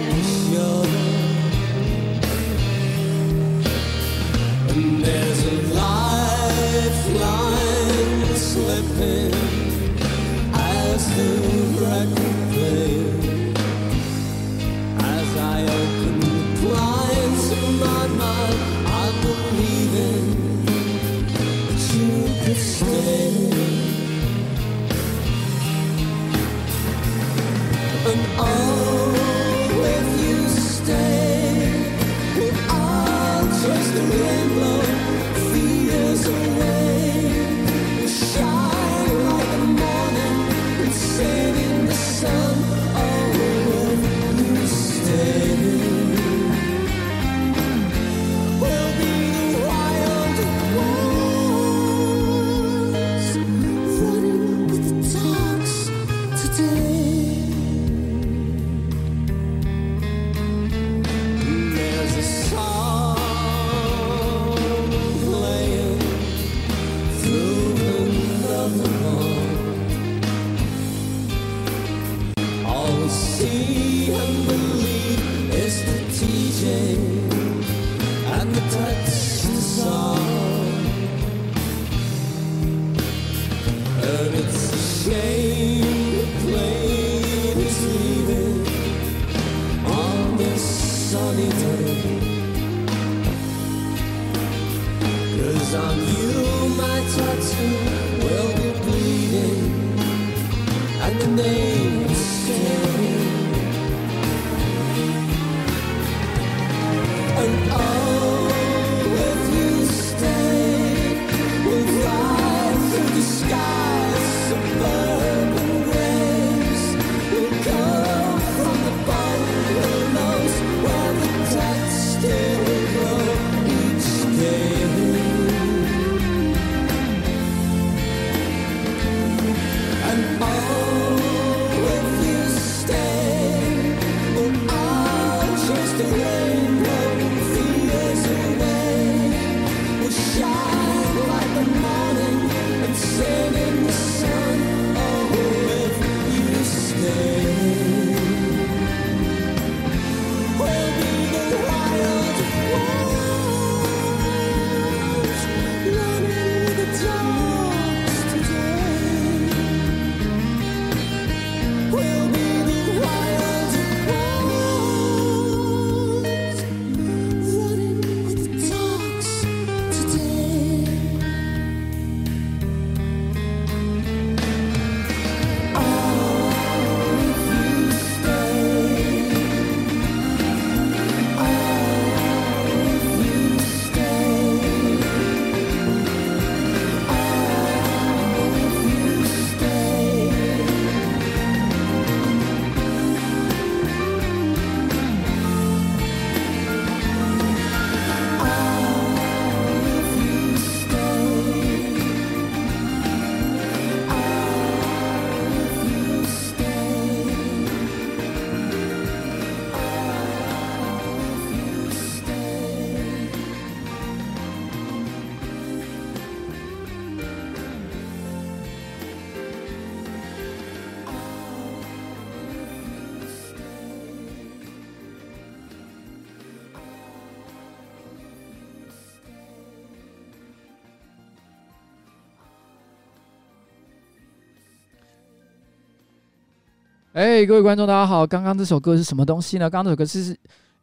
哎，各位观众，大家好！刚刚这首歌是什么东西呢？刚刚这首歌是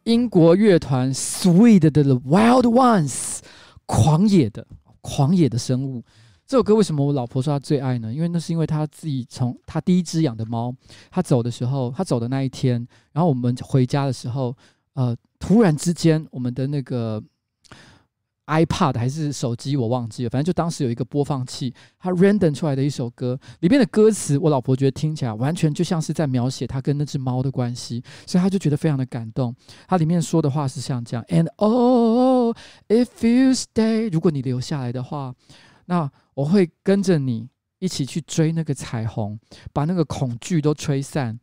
英国乐团 Sweet 的《The Wild Ones》，狂野的、狂野的生物。这首歌为什么我老婆说她最爱呢？因为那是因为她自己从她第一只养的猫，她走的时候，她走的那一天，然后我们回家的时候，呃，突然之间，我们的那个。iPad 还是手机，我忘记了。反正就当时有一个播放器，它 random 出来的一首歌，里面的歌词，我老婆觉得听起来完全就像是在描写她跟那只猫的关系，所以她就觉得非常的感动。它里面说的话是像这样：And oh, if you stay，如果你留下来的话，那我会跟着你一起去追那个彩虹，把那个恐惧都吹散。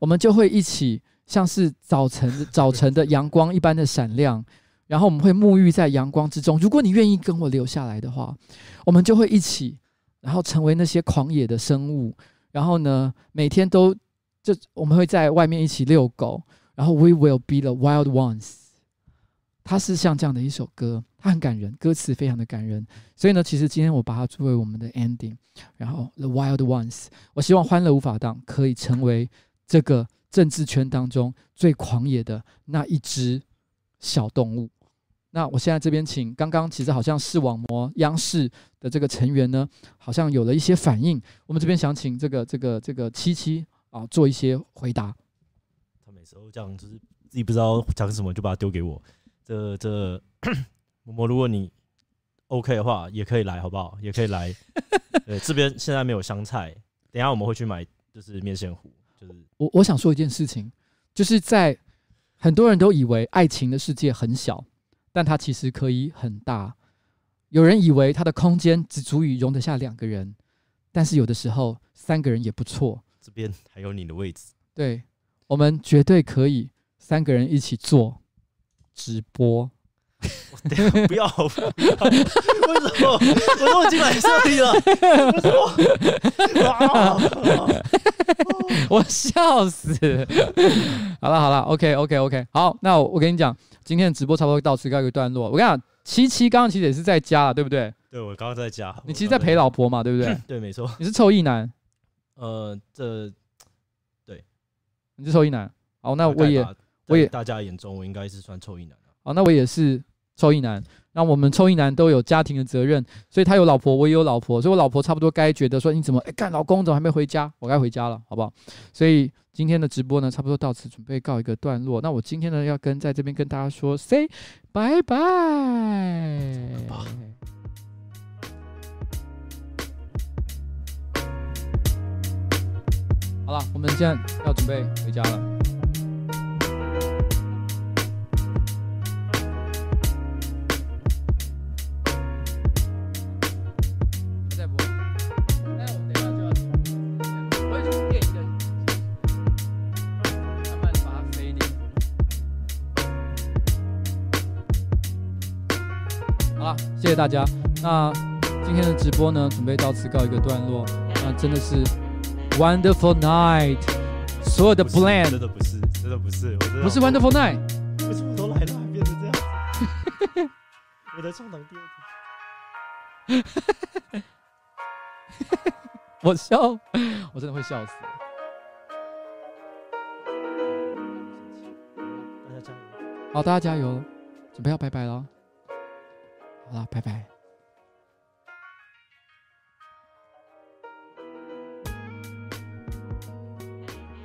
我们就会一起像是早晨早晨的阳光一般的闪亮。然后我们会沐浴在阳光之中。如果你愿意跟我留下来的话，我们就会一起，然后成为那些狂野的生物。然后呢，每天都就我们会在外面一起遛狗。然后 We will be the wild ones。它是像这样的一首歌，它很感人，歌词非常的感人。所以呢，其实今天我把它作为我们的 ending。然后 The wild ones，我希望欢乐无法党可以成为这个政治圈当中最狂野的那一只小动物。那我现在这边请，刚刚其实好像视网膜央视的这个成员呢，好像有了一些反应。我们这边想请这个这个这个七七啊做一些回答。他每次都这样，就是自己不知道讲什么，就把它丢给我。这这，嬷嬷，如果你 OK 的话，也可以来，好不好？也可以来。对，这边现在没有香菜，等一下我们会去买，就是面线糊。就是我我想说一件事情，就是在很多人都以为爱情的世界很小。但它其实可以很大。有人以为它的空间只足以容得下两个人，但是有的时候三个人也不错。这边还有你的位置。对，我们绝对可以三个人一起做直播。不要，不要！为什么？我都已经来这里了。为什么？我笑死！好了好了，OK OK OK，好，那我我跟你讲，今天的直播差不多到此告一个段落。我跟你讲，七七刚刚其实也是在家，对不对？对，我刚刚在家。你其实在陪老婆嘛，对不对？对，没错。你是臭意男。呃，这对，你是臭意男。哦，那我也我也大家眼中我应该是算臭意男。哦，那我也是臭意男。那我们臭役男都有家庭的责任，所以他有老婆，我也有老婆，所以我老婆差不多该觉得说，你怎么哎干，老公怎么还没回家？我该回家了，好不好？所以今天的直播呢，差不多到此准备告一个段落。那我今天呢，要跟在这边跟大家说，say 拜拜。好了，我们现在要准备回家了。谢谢大家。那今天的直播呢，准备到此告一个段落。那真的是 wonderful night，所有的 plan 真的不是，真的不是，我不是 wonderful night。为什么都 来了还变成这样子？我在上档第二天。我笑，我真的会笑死。大家加油！好，大家加油，准备要拜拜了。好了，拜拜。